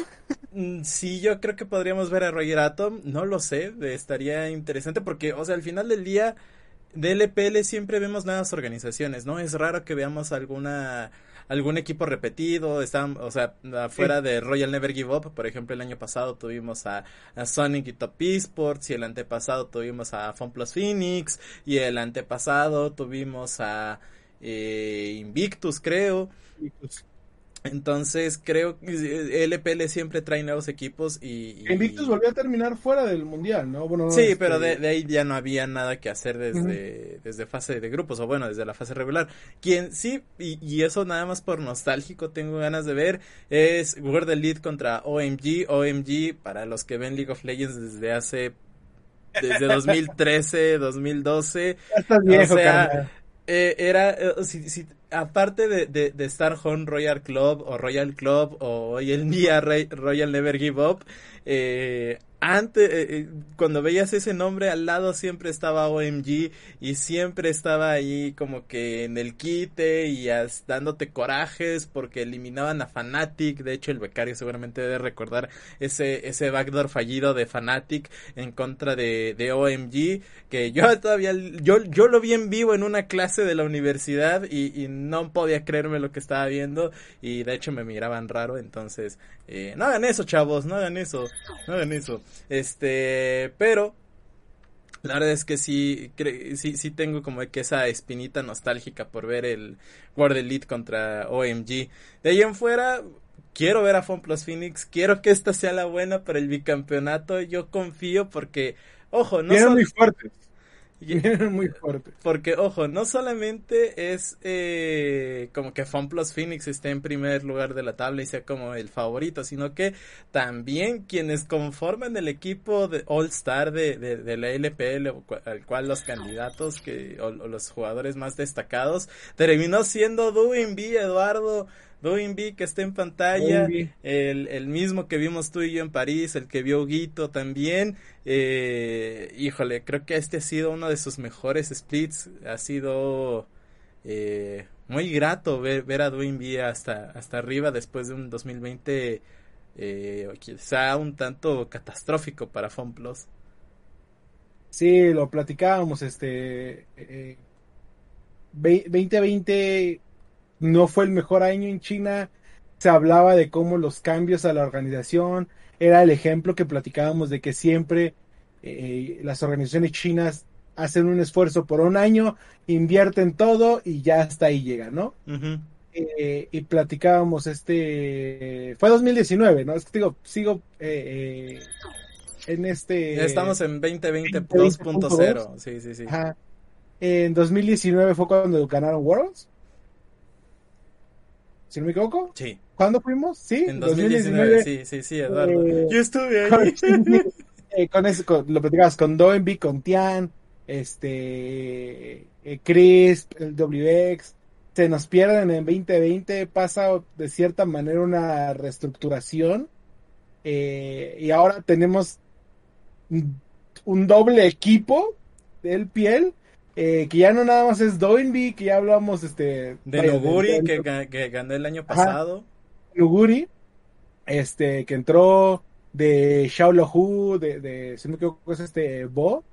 Mm, sí, yo creo que podríamos ver a Roger Atom. No lo sé, estaría interesante porque, o sea, al final del día de LPL siempre vemos nuevas organizaciones, ¿no? Es raro que veamos alguna algún equipo repetido, están, o sea, afuera de Royal Never Give Up, por ejemplo, el año pasado tuvimos a, Sonic y Top Esports, y el antepasado tuvimos a FunPlus Phoenix, y el antepasado tuvimos a eh, Invictus, creo. Entonces creo que LPL siempre trae nuevos equipos y, Invictus volvió a terminar fuera del mundial, ¿no? Bueno, sí, pero de, ahí ya no había nada que hacer desde, desde fase de grupos, o bueno, desde la fase regular. Quien sí, y, eso nada más por nostálgico tengo ganas de ver, es World Elite contra OMG. OMG, para los que ven League of Legends desde hace, desde 2013, 2012. Ya estás viejo, o sea, eh, era, eh, si, si, aparte de, de, de, Star Home Royal Club o Royal Club o hoy en día Royal Never Give Up, eh, antes, eh, eh, cuando veías ese nombre al lado siempre estaba OMG y siempre estaba ahí como que en el quite y dándote corajes porque eliminaban a Fanatic. De hecho, el becario seguramente debe recordar ese, ese backdoor fallido de Fanatic en contra de, de OMG que yo todavía, yo, yo lo vi en vivo en una clase de la universidad y, y no podía creerme lo que estaba viendo y de hecho me miraban raro. Entonces, eh, no hagan eso, chavos, no hagan eso, no hagan eso. Este, pero la verdad es que sí, sí, sí tengo como que esa espinita nostálgica por ver el World Elite contra OMG. De ahí en fuera, quiero ver a Plus Phoenix, quiero que esta sea la buena para el bicampeonato. Yo confío porque, ojo, no son muy fuertes. muy fuerte. Porque, ojo, no solamente es eh, como que FunPlus Phoenix esté en primer lugar de la tabla y sea como el favorito, sino que también quienes conforman el equipo de All Star de, de, la LPL, al cual los candidatos que, o, los jugadores más destacados, terminó siendo B, Eduardo. B que está en pantalla, el, el, mismo que vimos tú y yo en París, el que vio Guito también, eh, híjole, creo que este ha sido uno de sus mejores splits, ha sido eh, muy grato ver, ver a Dwayne hasta, hasta arriba después de un 2020 eh, quizá un tanto catastrófico para FunPlus. Sí, lo platicábamos, este... 2020 eh, no fue el mejor año en China. Se hablaba de cómo los cambios a la organización era el ejemplo que platicábamos de que siempre eh, las organizaciones chinas hacen un esfuerzo por un año, invierten todo y ya hasta ahí llega, ¿no? Eh, y platicábamos este fue 2019 no es que digo sigo eh, en este estamos en 2020 2.0 sí sí sí. En 2019 fue cuando ganaron Worlds si no me equivoco. Sí. ¿Cuándo fuimos? Sí, en 2019. sí, sí, sí, Eduardo. Eh, Yo estuve ahí. Eh, con, eso, lo platicabas con Doenby, con Tian, este, eh, Chris, el WX. Se nos pierden en 2020, pasa de cierta manera una reestructuración. y ahora tenemos un doble equipo del piel eh, que ya no nada más es Doinby, que ya hablamos este de Nuguri que, que, ganó el año pasado. Nuguri, este, que entró de Xiao de, de si no me equivoco es este Bo,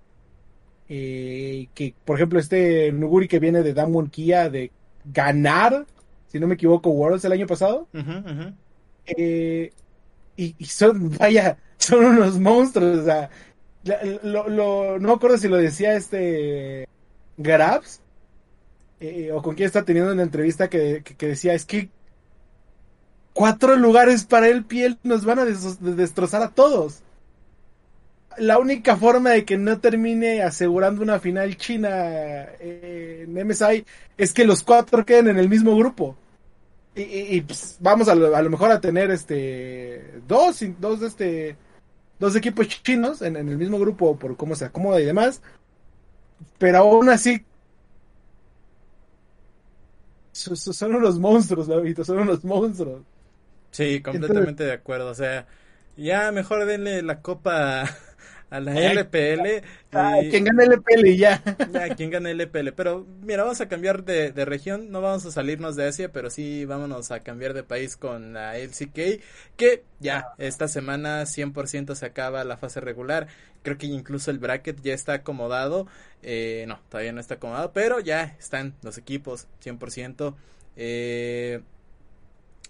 eh, que por ejemplo este Nuguri que viene de Damwon Kia de ganar, si no me equivoco, Worlds el año pasado. Eh, y, y, son, vaya, son unos monstruos, o sea, lo, lo, no me acuerdo si lo decía este Grabs, eh, o con quién está teniendo una entrevista que, decía, es que cuatro lugares para el piel nos van a destrozar a todos. La única forma de que no termine asegurando una final china eh, en MSI es que los cuatro queden en el mismo grupo. Y, pues, vamos a lo, mejor a tener este dos, dos este dos equipos chinos en, en el mismo grupo por cómo se acomoda y demás pero aún así son unos monstruos, David, son unos monstruos. Sí, completamente de acuerdo. O sea, ya mejor denle la copa a la LPL. Ah, quien gane LPL y ya. Ya, quien gane LPL. Pero mira, vamos a cambiar de, de, región. No vamos a salirnos de Asia, pero sí vámonos a cambiar de país con la LCK. Que ya, esta semana 100% se acaba la fase regular. Creo que incluso el bracket ya está acomodado. Eh, no, todavía no está acomodado, pero ya están los equipos 100%. Eh,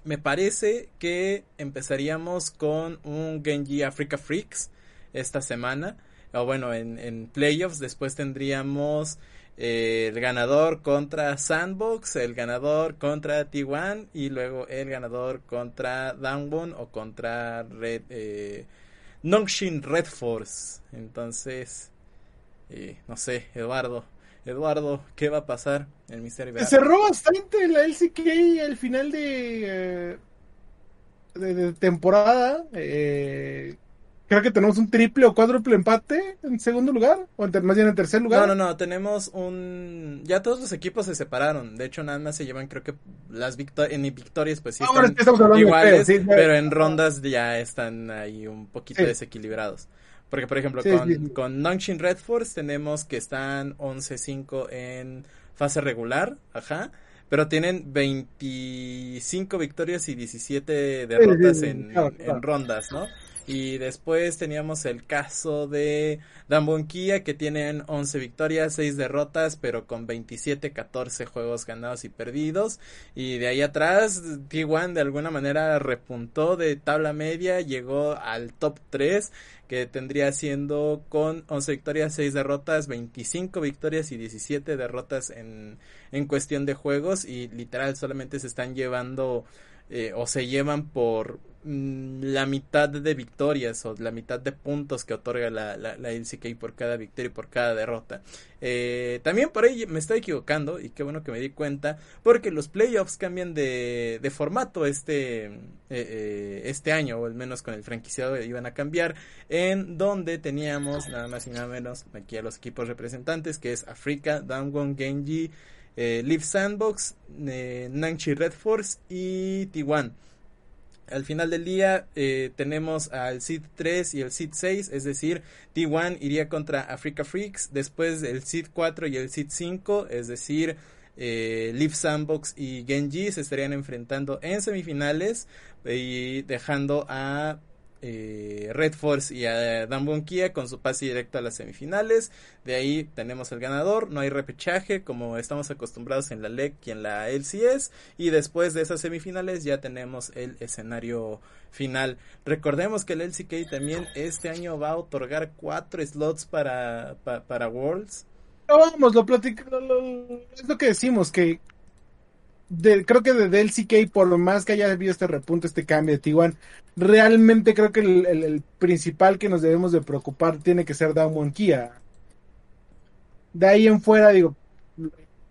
me parece que empezaríamos con un Genji Africa Freaks esta semana. O bueno, en, en playoffs después tendríamos eh, el ganador contra Sandbox, el ganador contra T1 y luego el ganador contra Downbone o contra Red, eh, Nongshin Red Force. Entonces, eh, no sé, Eduardo. Eduardo, ¿qué va a pasar el misterio? Se cerró bastante la LCK al final de, de, de temporada. Eh, creo que tenemos un triple o cuádruple empate en segundo lugar, o más bien en tercer lugar. No, no, no, tenemos un... Ya todos los equipos se separaron, de hecho nada más se llevan creo que las victorias, en victorias pues sí Ahora están estamos hablando de iguales, feo, sí, pero en rondas ya están ahí un poquito Sí. desequilibrados. Porque por ejemplo Sí, con, con Nongshim Red Force tenemos que están 11-5 en fase regular, ajá. Pero tienen 25 victorias y 17 derrotas en, rondas, ¿no? Y después teníamos el caso de Dambonquilla que tienen 11 victorias, 6 derrotas, pero con 27-14 juegos ganados y perdidos. Y de ahí atrás, T1 de alguna manera repuntó de tabla media, llegó al top 3, que tendría siendo con 11 victorias, 6 derrotas, 25 victorias y 17 derrotas en, en cuestión de juegos. Y literal solamente se están llevando eh, o se llevan por mm, la mitad de victorias o la mitad de puntos que otorga la, la, la LCK por cada victoria y por cada derrota. Eh, también por ahí me estoy equivocando y qué bueno que me di cuenta porque los playoffs cambian de, de formato este, eh, este año o al menos con el franquiciado iban a cambiar en donde teníamos nada más y nada menos aquí a los equipos representantes que es Africa, Damwon, Genji, eh, Sandbox, eh, Nangchi Red Force y T1. Al final del día eh, tenemos al Seed 3 y el Seed 6, es decir, T1 iría contra Africa Freaks, después el Seed 4 y el Seed 5, es decir, eh, Live Sandbox y Genji se estarían enfrentando en semifinales y dejando a eh, Red Force y a Dambon Kia con su pase directo a las semifinales. De ahí tenemos el ganador, no hay repechaje como estamos acostumbrados en la LEC y en la LCS. Y después de esas semifinales ya tenemos el escenario final. Recordemos que el LCK también este año va a otorgar cuatro slots para, pa- para Worlds. No, vamos, lo platic- lo- lo- es lo que decimos, que creo que de LCK, por más que haya habido este repunte, este cambio de T1, realmente creo que el, principal que nos debemos de preocupar tiene que ser Damwon Kia. De ahí en fuera, digo,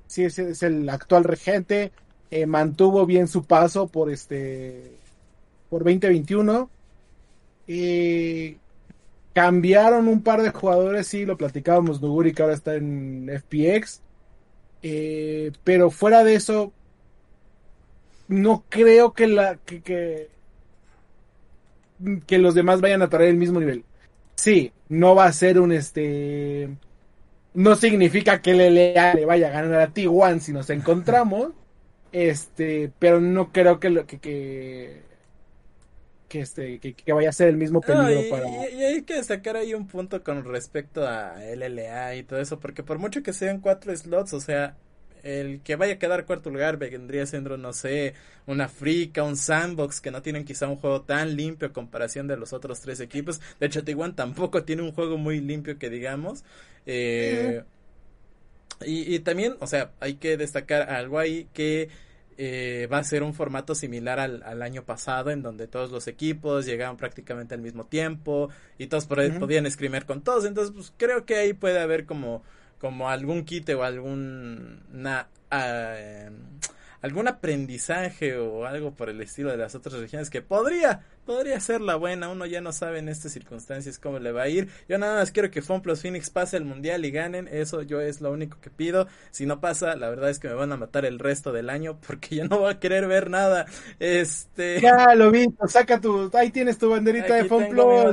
sí es, el actual regente, eh, mantuvo bien su paso por este por 2021. Eh, cambiaron un par de jugadores, sí, lo platicábamos, Nuguri que ahora está en FPX. Eh, pero fuera de eso, no creo que la que, que, que los demás vayan a traer el mismo nivel. Sí, no va a ser un este. No significa que el LA le vaya a ganar a T1 si nos encontramos. Este, pero no creo que lo que, que, que este, que, que vaya a ser el mismo No, peligro y, para. y- y hay que destacar ahí un punto con respecto a LLA y todo eso, porque por mucho que sean cuatro slots, o sea, el que vaya a quedar cuarto lugar vendría siendo, no sé, una Frica, un Sandbox, que no tienen quizá un juego tan limpio a comparación de los otros tres equipos. De hecho, T1 tampoco tiene un juego muy limpio que digamos. Eh, y, y también, o sea, hay que destacar algo ahí que eh, va a ser un formato similar al, al año pasado, en donde todos los equipos llegaban prácticamente al mismo tiempo y todos por- podían escribir con todos. Entonces, pues creo que ahí puede haber como, como algún quite o algún na- ah, em, algún aprendizaje o algo por el estilo de las otras regiones que podría podría ser la buena uno ya no sabe en estas circunstancias cómo le va a ir yo nada más quiero que Fun Plus Phoenix pase el mundial y ganen eso yo es lo único que pido si no pasa la verdad es que me van a matar el resto del año porque yo no voy a querer ver nada este Ya lo vi, saca tu, ahí tienes tu banderita Aquí de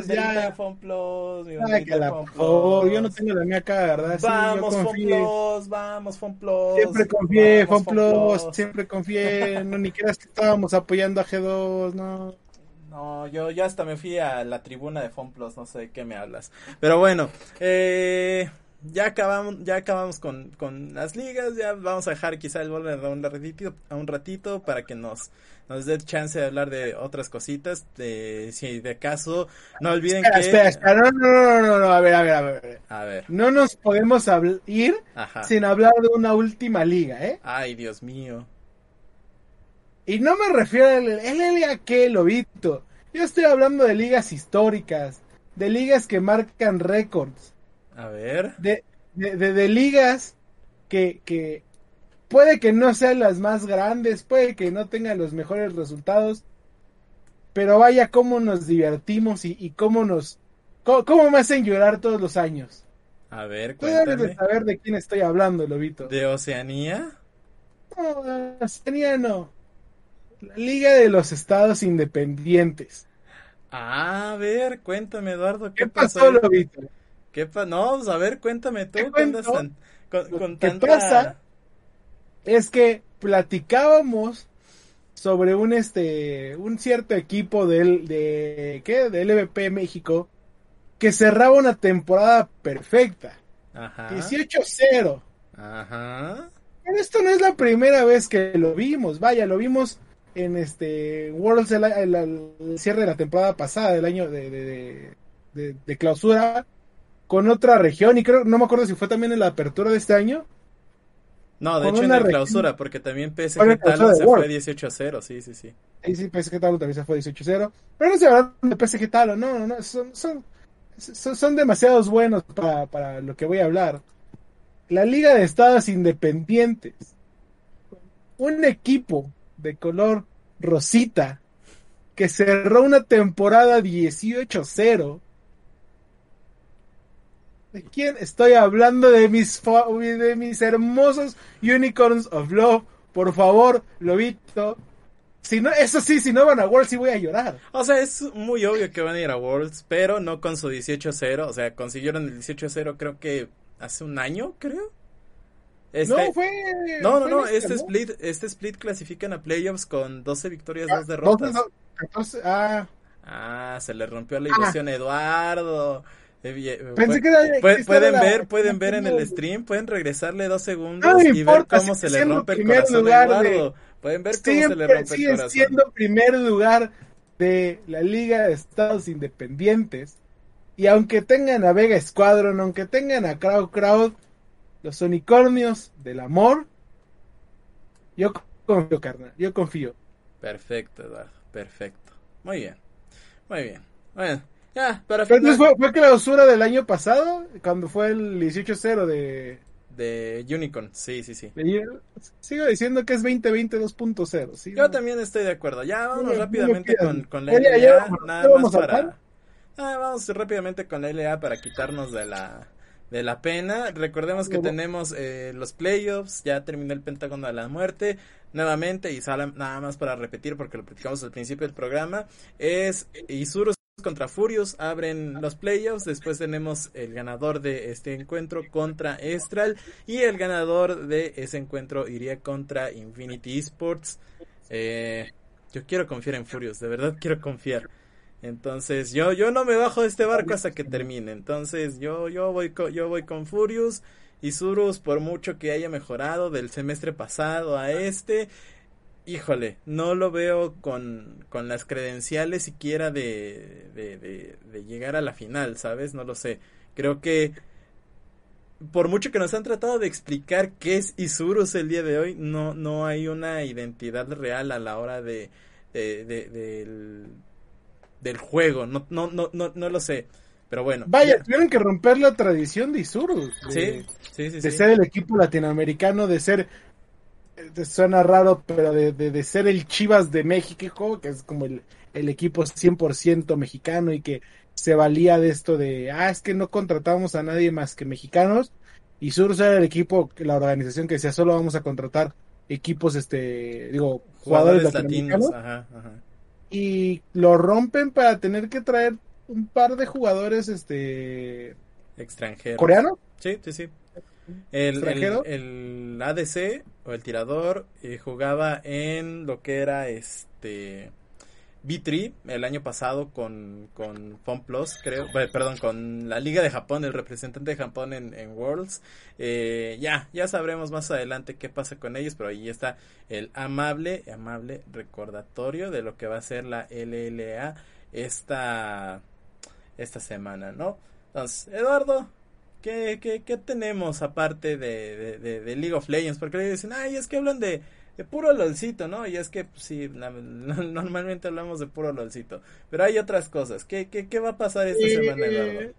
de ya. Fun Plus, mi banderita de. Plus. Yo no tengo la mía acá, ¿verdad? Sí, Vamos, confié. Plus, vamos, Fun Plus. Siempre confié, vamos, siempre confié. No, ni creas que estábamos apoyando a G2, no. No, yo ya hasta me fui a la tribuna de Fun Plus, no sé de qué me hablas. Pero bueno, eh, ya acabamos, ya acabamos con, con las ligas, ya vamos a dejar quizá el volver a un ratito, a un ratito para que nos, nos dé chance de hablar de otras cositas, de si de caso, no olviden Espera, que... espera, espera. No, no, no, no, no, a ver, a ver, a ver. A ver, No nos podemos ir ajá. sin hablar de una última liga, ¿eh? Ay, Dios mío. Y no me refiero al LLA que lobito. Yo estoy hablando de ligas históricas, de ligas que marcan récords. A ver. de, de, de- de ligas que, que puede que no sean las más grandes, puede que no tengan los mejores resultados, pero vaya cómo nos divertimos y, y cómo nos, ¿Cómo, cómo me hacen llorar todos los años? A ver, Tú debes de cuéntame. saber de quién estoy hablando, Lobito. ¿De Oceanía? No, Oceanía no. La Liga de los Estados Independientes. A ver, cuéntame, Eduardo, ¿qué, ¿Qué pasó? Lobito? ¿Qué pa no, pues, a ver, cuéntame tú, ¿qué tan- con, Lo con que tanta... pasa Es que platicábamos sobre un este un cierto equipo del de ¿qué? del LVP México que cerraba una temporada perfecta. Ajá, 18-0. ajá, Pero esto no es la primera vez que lo vimos. Vaya, lo vimos en este Worlds el, el- el cierre de la temporada pasada, del año de, de, de- de- de clausura, con otra región. Y creo, no me acuerdo si fue también en la apertura de este año. No, de hecho en la clausura, porque también PSG Talon se World. fue 18 a 0, sí, sí, sí. Sí, PSG Talon también se fue 18-0. Pero no se hablan de PSG Talon, no, no, no. Son, son, son, son demasiados buenos para, para lo que voy a hablar. La Liga de Estados Independientes. Un equipo de color rosita que cerró una temporada 18-0. ¿De quién estoy hablando? De mis, de mis hermosos Unicorns of Love. Por favor, Lobito. Si no, eso sí, si no van a World, sí voy a llorar. O sea, es muy obvio que van a ir a Worlds, pero no con su 18-0. O sea, consiguieron el 18-0 creo que hace un año, creo. Este- No, fue. no, no, fue no, este ¿no? split, este split clasifican a playoffs con 12 victorias, Ah, 2 derrotas. 12, 14, ah, Ah, se le rompió la ilusión a Eduardo. Eh, bien, Pensé que era- pueden era la- ver, pueden ver en el stream, pueden regresarle dos segundos No y ver cómo se le rompe el corazón a de- Eduardo. Pueden ver cómo se le rompe el corazón. siendo primer lugar de la Liga de Estados Independientes. Y aunque tengan a Vega Squadron, aunque tengan a Crowd Crowd, los unicornios del amor, yo confío, carnal, yo confío. Perfecto, Eduardo, perfecto. Muy bien, muy bien. Bueno, ya, para Pero final fue, fue clausura del año pasado, cuando fue el 18-0 de, de Unicorn, sí, sí, sí. Sigo diciendo que es 2020 2.0. ¿sí? Yo también estoy de acuerdo. Ya vámonos No me- no me rápidamente con, con la ya, LA, ya nada más para... Ah, vamos rápidamente con la LA para quitarnos de la de la pena. Recordemos que tenemos eh, los playoffs, ya terminó el Pentágono de la Muerte. Nuevamente, y sale nada más para repetir porque lo platicamos al principio del programa, es Isurus contra Furious abren los playoffs, después tenemos el ganador de este encuentro contra Estral y el ganador de ese encuentro iría contra Infinity Esports. Eh, yo quiero confiar en Furious, de verdad quiero confiar. Entonces, yo yo no me bajo de este barco hasta que termine. Entonces, yo yo voy con, yo voy con Furious y Surus por mucho que haya mejorado del semestre pasado a este, híjole, no lo veo con, con las credenciales siquiera de, de, de, de llegar a la final, ¿sabes? No lo sé. Creo que por mucho que nos han tratado de explicar qué es Isurus el día de hoy, no, no hay una identidad real a la hora de, de, de- del, del juego. No, no, no, no, no lo sé. Pero bueno. Vaya, ya. tuvieron que romper la tradición de Isurus. de- Sí, sí, sí. de sí. ser el equipo latinoamericano, de ser, suena raro, pero de, de, ser el Chivas de México, que es como el, el equipo 100% mexicano y que se valía de esto de, ah, es que no contratamos a nadie más que mexicanos. Y Surus era el equipo, la organización que decía, solo vamos a contratar equipos, este, digo, jugadores, Jugadores latinos. Ajá, ajá. Y lo rompen para tener que traer un par de jugadores, este, Extranjero. coreanos. Sí, sí, sí. El, ¿Extranjero? el, el ADC o el tirador eh, jugaba en lo que era este B3 el año pasado con, con FunPlus, creo, eh, perdón, con la Liga de Japón, el representante de Japón en, Worlds. Eh, ya, ya sabremos más adelante qué pasa con ellos, pero ahí está el amable, amable recordatorio de lo que va a ser la LLA esta, esta semana, ¿no? Entonces, Eduardo, ¿qué, qué, tenemos aparte de, de, de- de League of Legends? Porque le dicen, ay, es que hablan de, de puro LOLcito, ¿no? Y es que, pues, sí, la- normalmente hablamos de puro LOLcito. Pero hay otras cosas. ¿Qué, qué, qué va a pasar esta Eh, semana, Eduardo?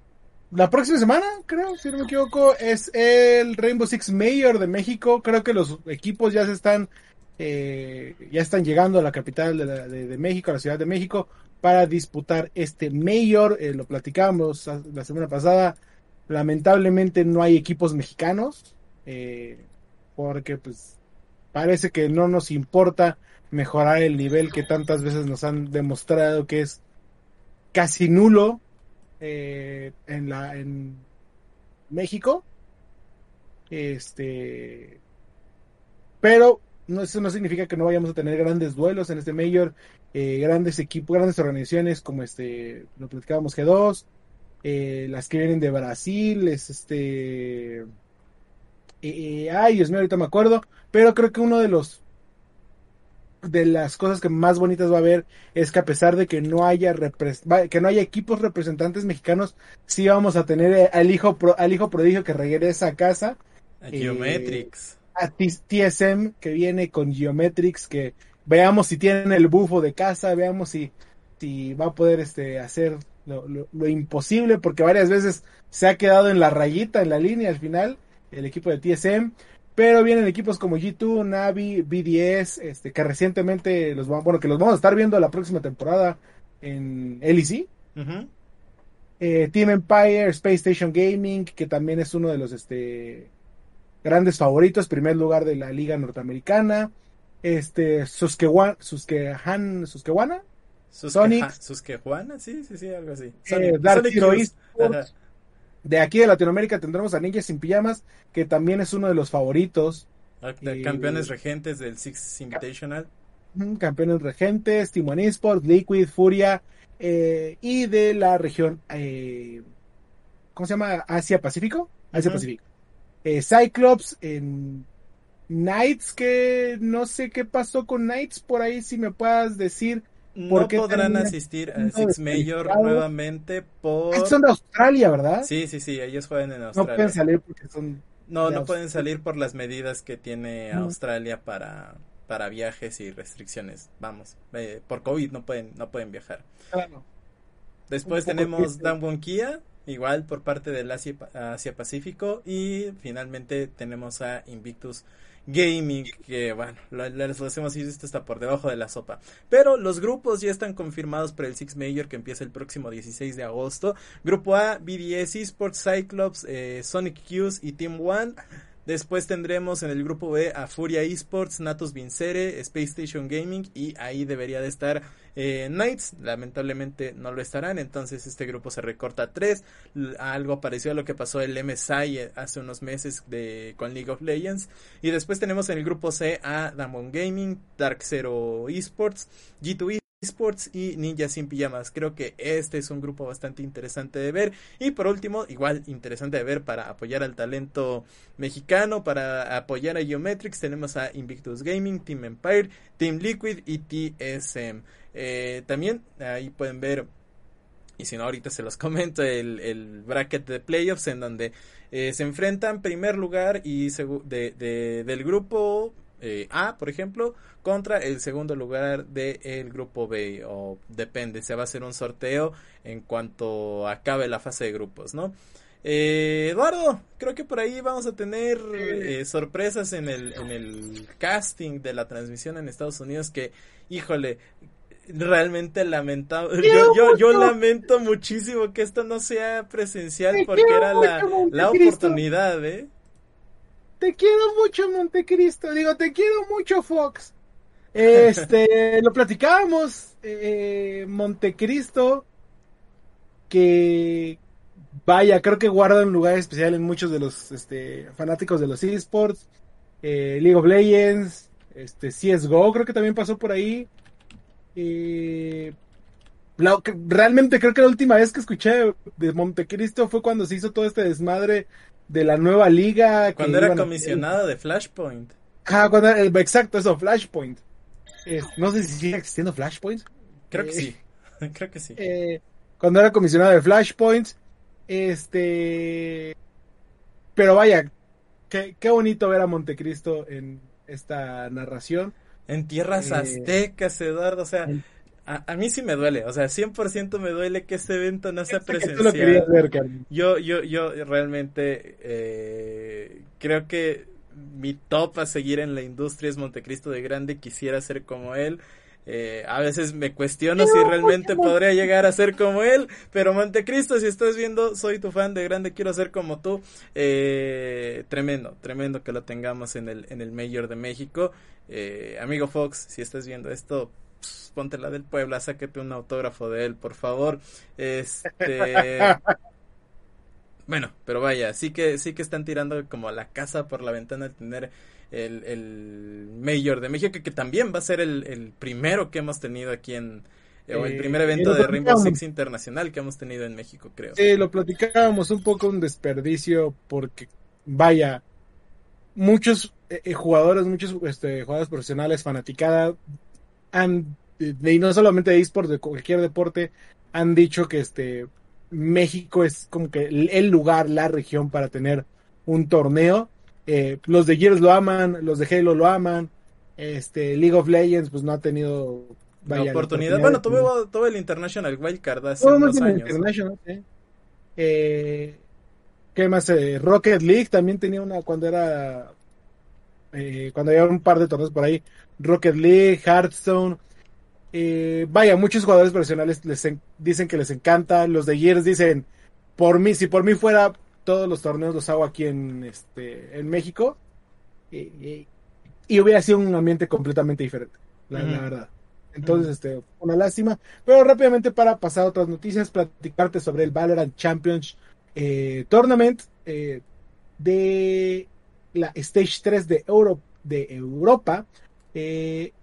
La próxima semana, creo, si no me equivoco, es el Rainbow Six Mayor de México. Creo que los equipos ya se están, eh, ya están llegando a la capital de, la- de- de México, a la Ciudad de México, para disputar este Mayor. Eh, lo platicamos la semana pasada. Lamentablemente no hay equipos mexicanos. Eh, porque pues parece que no nos importa mejorar el nivel que tantas veces nos han demostrado que es casi nulo eh, en la en México. Este pero no, eso no significa que no vayamos a tener grandes duelos en este mayor eh, grandes equipos grandes organizaciones como este lo platicábamos G2 eh, las que vienen de Brasil es este ay Dios mío ahorita me acuerdo pero creo que uno de los de las cosas que más bonitas va a haber es que a pesar de que no haya que no haya equipos representantes mexicanos, sí vamos a tener eh, al hijo al hijo prodigio que regresa a casa. A Geometrics. Eh, a TSM que viene con Geometrics, que veamos si tienen el bufo de casa, veamos si, si va a poder este, hacer lo, lo imposible, porque varias veces se ha quedado en la rayita, en la línea al final, el equipo de TSM. Pero vienen equipos como G2, Navi, BDS, este, que recientemente los bueno, que los vamos a estar viendo la próxima temporada en LEC. Eh, Team Empire, Space Station Gaming, que también es uno de los este, grandes favoritos, primer lugar de la liga norteamericana. Este, Susquehanna, Susquehan, Sonic, Susquehanna, sí, sí, sí, algo así. Eh, Sonic, Dark de aquí de Latinoamérica tendremos a Ninjas sin Pijamas, que también es uno de los favoritos. Eh, campeones regentes del Six Invitational. Campeones regentes, Timon Esports, Liquid, Furia, eh, y de la región, eh, ¿cómo se llama? Asia Pacífico. Asia Pacífico. Cyclops, en Knights, que no sé qué pasó con Knights, por ahí si me puedas decir no podrán asistir a Six Major nuevamente por... Ah, son de Australia, ¿verdad? Sí, sí, sí, ellos juegan en Australia. No pueden salir porque son... No, no pueden salir por las medidas que tiene Australia para, para viajes y restricciones. Vamos, eh, por COVID no pueden, no pueden viajar. Claro. Después tenemos Danwon Kia, igual por parte del Asia, Asia Pacífico. Y finalmente tenemos a Invictus gaming, que bueno, les hacemos ir esto está por debajo de la sopa. Pero los grupos ya están confirmados para el Six Major que empieza el próximo 16 de agosto. Grupo A, BDS Esports, Cyclops, eh, Sonic Q's y Team One. Después tendremos en el grupo B a Furia Esports, Natus Vincere, Space Station Gaming y ahí debería de estar eh, Knights. Lamentablemente no lo estarán, entonces este grupo se recorta a tres. Algo parecido a lo que pasó el MSI eh, hace unos meses de, con League of Legends. Y después tenemos en el grupo C a Damon Gaming, Dark Zero Esports, G2E Esports y Ninja sin pijamas. Creo que este es un grupo bastante interesante de ver. Y por último, igual interesante de ver para apoyar al talento mexicano, para apoyar a Geometrics, tenemos a Invictus Gaming, Team Empire, Team Liquid y TSM. Eh, también ahí pueden ver, y si no ahorita se los comento, el, bracket de playoffs en donde eh, se enfrentan primer lugar y de, del grupo eh, A, por ejemplo, contra el segundo lugar del grupo B, o depende, se va a hacer un sorteo en cuanto acabe la fase de grupos, ¿no? Eh, Eduardo, creo que por ahí vamos a tener eh, sorpresas en el, en el casting de la transmisión en Estados Unidos que, híjole, realmente lamentable. Yo, yo, yo, lamento muchísimo que esto no sea presencial porque era la, la oportunidad, ¿eh? Te quiero mucho, Montecristo. Digo, te quiero mucho, Fox. Este, lo platicábamos, eh, Montecristo, que vaya, creo que guarda un lugar especial en muchos de los este, fanáticos de los esports. Eh, League of Legends, este, CSGO, creo que también pasó por ahí. Eh, realmente creo que la última vez que escuché de Montecristo fue cuando se hizo todo este desmadre de la nueva liga. Cuando era comisionado de Flashpoint. Ah, cuando exacto, eso, Flashpoint. no sé si sigue existiendo Flashpoint. Creo que eh, sí, creo que sí. Eh, cuando era comisionado de Flashpoint, este... Pero vaya, qué, qué bonito ver a Montecristo en esta narración. En tierras eh, aztecas, Eduardo, o sea, a, mí sí me duele, o sea, 100% me duele que este evento no sea presencial. yo, yo, yo realmente eh, creo que mi top a seguir en la industria es Montecristo de Grande, quisiera ser como él. Eh, a veces me cuestiono si realmente podría llegar a ser como él, pero Montecristo, si estás viendo, soy tu fan de grande, quiero ser como tú. Eh, tremendo, tremendo que lo tengamos en el, en el Mayor de México. Eh, amigo Fox, si estás viendo esto, pues, ponte la del Puebla, sáquete un autógrafo de él, por favor. Este. bueno, pero vaya, sí que, sí que están tirando como la casa por la ventana al tener el, el Mayor de México, que, también va a ser el, primero que hemos tenido aquí en, eh, o el primer evento de Rainbow Six Internacional que hemos tenido en México, creo. Sí, lo platicábamos un poco un desperdicio porque, vaya, muchos eh, eh, jugadores, muchos este, jugadores profesionales, fanaticada, han, y no solamente de esports, de cualquier deporte, han dicho que este México es como que el lugar, la región para tener un torneo eh, los de Gears lo aman, los de Halo lo aman. Este, League of Legends, pues no ha tenido la, oportunidad. Bueno, todo el International Wildcard hace unos años. eh, ¿Qué más? Eh, Rocket League también tenía una cuando era. Eh, cuando había un par de torneos por ahí. Rocket League, Hearthstone. vaya, muchos jugadores profesionales les dicen que les encanta. Los de Gears dicen: Por mí, si por mí fuera, todos los torneos los hago aquí en, este, en México. Y, hubiera sido un ambiente completamente diferente, la, verdad. Entonces, este, una lástima. Pero rápidamente para pasar a otras noticias, platicarte sobre el Valorant Champions eh, Tournament eh, de la Stage 3 de, Euro, de Europa. Eh,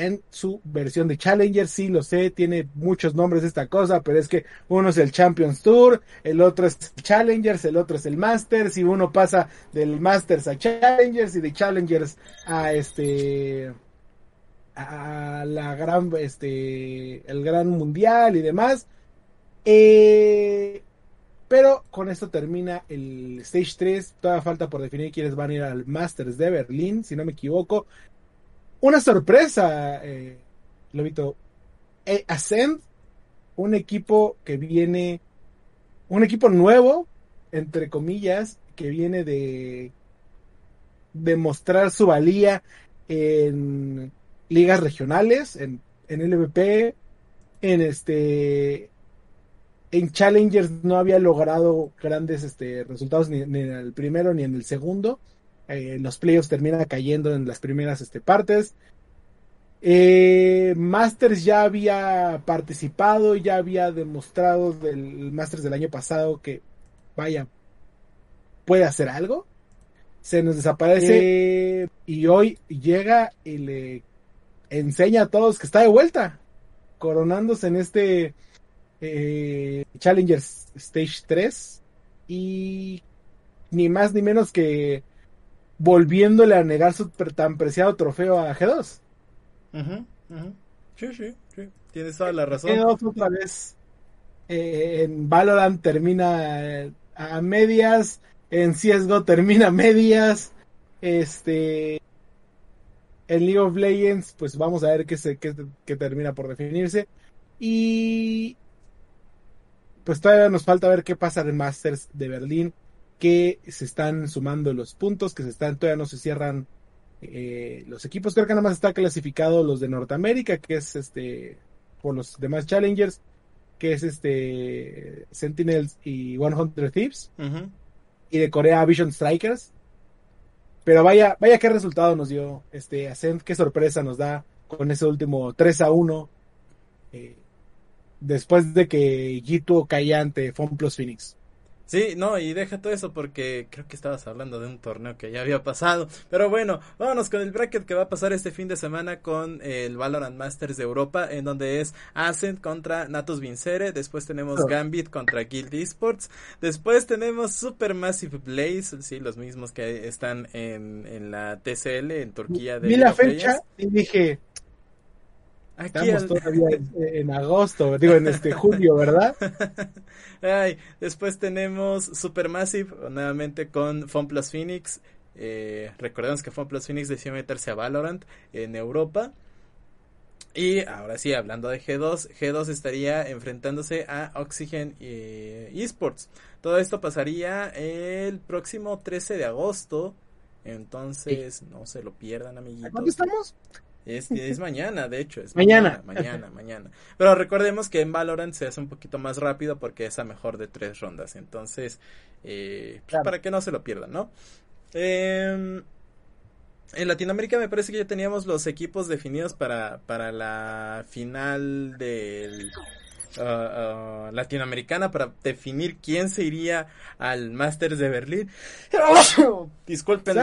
en su versión de Challenger. Sí, lo sé, tiene muchos nombres esta cosa, pero es que uno es el Champions Tour, el otro es Challengers, el otro es el Masters, y uno pasa del Masters a Challengers y de Challengers a este a la gran este el gran mundial y demás. Eh, pero con esto termina el Stage 3. Todavía falta por definir quiénes van a ir al Masters de Berlín, si no me equivoco una sorpresa, eh, Lobito. Eh, Ascend, un equipo que viene, un equipo nuevo, entre comillas, que viene de demostrar su valía en ligas regionales, en, en LVP, en este en Challengers no había logrado grandes este, resultados ni, ni, en el primero ni en el segundo. Eh, los playoffs termina cayendo en las primeras este, partes. Eh, Masters ya había participado, ya había demostrado del Masters del año pasado que, vaya, puede hacer algo. Se nos desaparece y hoy llega y le enseña a todos que está de vuelta, coronándose en este eh, Challengers Stage 3 y ni más ni menos que volviéndole a negar su tan preciado trofeo a G2. Sí, sí, sí. Tienes toda la razón. G2 otra vez eh, en Valorant termina eh, a medias, en CSGO termina a medias, este en League of Legends, pues vamos a ver qué, se, qué, qué termina por definirse. Y pues todavía nos falta ver qué pasa en Masters de Berlín que se están sumando los puntos, que se están, todavía no se cierran eh, los equipos. Creo que nada más está clasificado los de Norteamérica, que es este, por los demás Challengers, que es este, Sentinels y 100 Thieves. Y de Corea Vision Strikers. Pero vaya, vaya qué resultado nos dio este Ascent, qué sorpresa nos da con ese último 3 a 1. Eh, después de que G2 caía ante Plus Phoenix. Sí, no, y deja todo eso porque creo que estabas hablando de un torneo que ya había pasado. Pero bueno, vámonos con el bracket que va a pasar este fin de semana con el Valorant Masters de Europa, en donde es Ascent contra Natus Vincere, después tenemos Gambit contra Guild Esports, después tenemos Supermassive Blaze, sí, los mismos que están en, en la TCL en Turquía. De Vi la fecha y dije, Estamos todavía en, agosto, digo en este julio, ¿verdad? Ay, después tenemos Supermassive, nuevamente con FunPlus Phoenix. Eh, recordemos que FunPlus Phoenix decidió meterse a Valorant en Europa. Y ahora sí, hablando de G2, G2 estaría enfrentándose a Oxygen eh, Esports. Todo esto pasaría el próximo 13 de agosto. Entonces, no se lo pierdan, amiguitos. ¿Cuándo estamos? Es, es mañana, de hecho, es mañana. mañana, mañana, Pero recordemos que en Valorant se hace un poquito más rápido porque es a mejor de tres rondas. Entonces, eh, pues, para que no se lo pierdan, ¿no? Eh, en Latinoamérica me parece que ya teníamos los equipos definidos para, para la final del uh, uh, latinoamericana para definir quién se iría al Masters de Berlín. discúlpenme,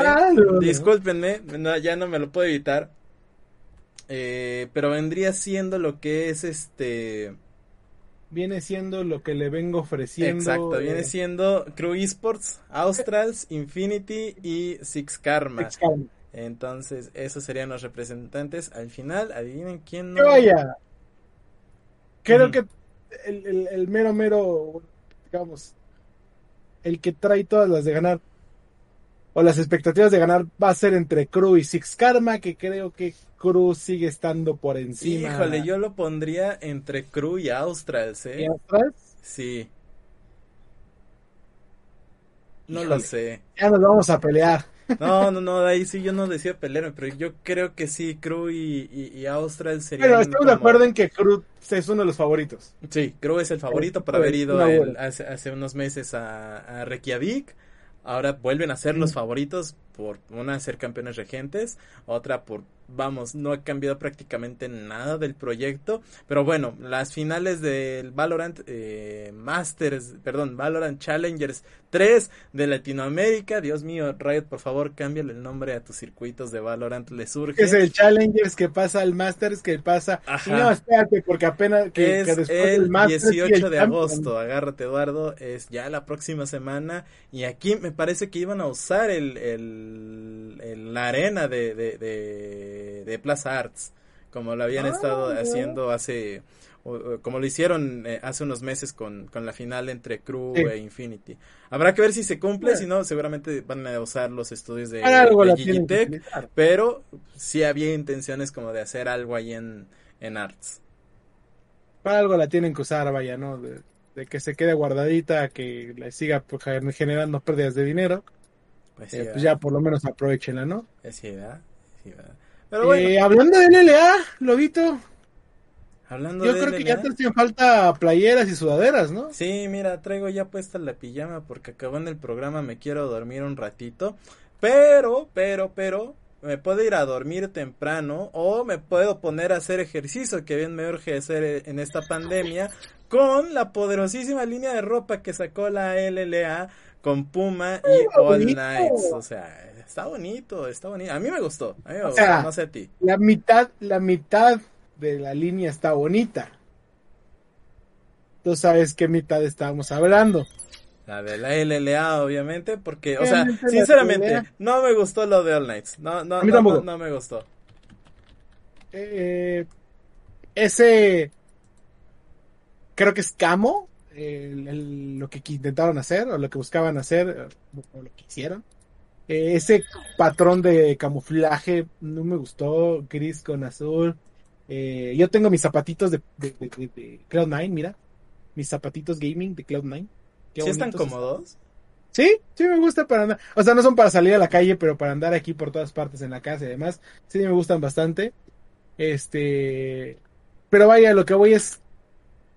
discúlpenme, ya no me lo puedo evitar. Eh, pero vendría siendo lo que es este viene siendo lo que le vengo ofreciendo. Exacto, viene eh, siendo Crew Esports, Australs, Infinity y Six Karma. Six Karma. Entonces, esos serían los representantes. Al final, adivinen quién no. vaya. Creo que el, el, mero, mero, digamos, el que trae todas las de ganar, o las expectativas de ganar, va a ser entre Crew y Six Karma, que creo que Crew sigue estando por encima. Híjole, yo lo pondría entre Crew y Australs, ¿eh? ¿Y Australs? Sí. No lo sé. Ya nos vamos a pelear. No, no, no, ahí sí yo no decía pelearme, pero yo creo que sí, Crew y, y, Austral serían. Pero estamos de acuerdo en que Crew es uno de los favoritos. Sí, Crew es el favorito por haber ido hace, unos meses a, a Reykjavik. Ahora vuelven a ser los favoritos por una ser campeones regentes, otra por vamos, no ha cambiado prácticamente nada del proyecto. Pero bueno, las finales del Valorant eh, Masters, perdón, Valorant Challengers 3 de Latinoamérica. Dios mío, Riot, por favor, cámbiale el nombre a tus circuitos de Valorant. Le surge. Es el Challengers que pasa al Masters, que pasa. no, espérate, porque apenas. Que, es el, 18 de agosto. Agárrate, Eduardo. Es ya la próxima semana. Y aquí me parece que iban a usar el, el, la arena de, de de, Plaza Arts, como lo habían estado ah, haciendo hace, como lo hicieron eh, hace unos meses con, con, la final entre Crew e Infinity. Habrá que ver si se cumple, si no, seguramente van a usar los estudios de, de pero sí había intenciones como de hacer algo ahí en, en Arts. Para algo la tienen que usar, vaya, ¿no? De, que se quede guardadita, que le siga pues, generando pérdidas de dinero. Pues, eh, pues ya por lo menos aprovechenla, ¿no? Sí, ¿verdad? Eh, hablando de LLA, Lobito. Hablando Yo creo que ya te hacen falta playeras y sudaderas, ¿no? Sí, mira, traigo ya puesta la pijama porque acabó en el programa, me quiero dormir un ratito. Pero, pero, pero, me puedo ir a dormir temprano o me puedo poner a hacer ejercicio que bien me urge hacer en esta pandemia con la poderosísima línea de ropa que sacó la LLA con Puma y All Nights. O sea, está bonito, está bonito. A mí me gustó, a mí me gustó, no sé a ti. La mitad, la mitad de la línea está bonita. Tú sabes qué mitad estábamos hablando. La de la LLA, obviamente, porque, o sea, sinceramente, no me gustó lo de All Nights. No, no, no, no, me gustó. Eh, ese, creo que es Camo, lo que intentaron hacer, o lo que buscaban hacer, o lo que hicieron. Eh, ese patrón de camuflaje no me gustó, gris con azul. Eh, yo tengo mis zapatitos de, Cloud9, mira. Mis zapatitos gaming de Cloud9. ¿Sí están cómodos? Sí, sí me gusta para andar. O sea, no son para salir a la calle, pero para andar aquí por todas partes en la casa y demás. Sí me gustan bastante. Este. Pero vaya, lo que voy es.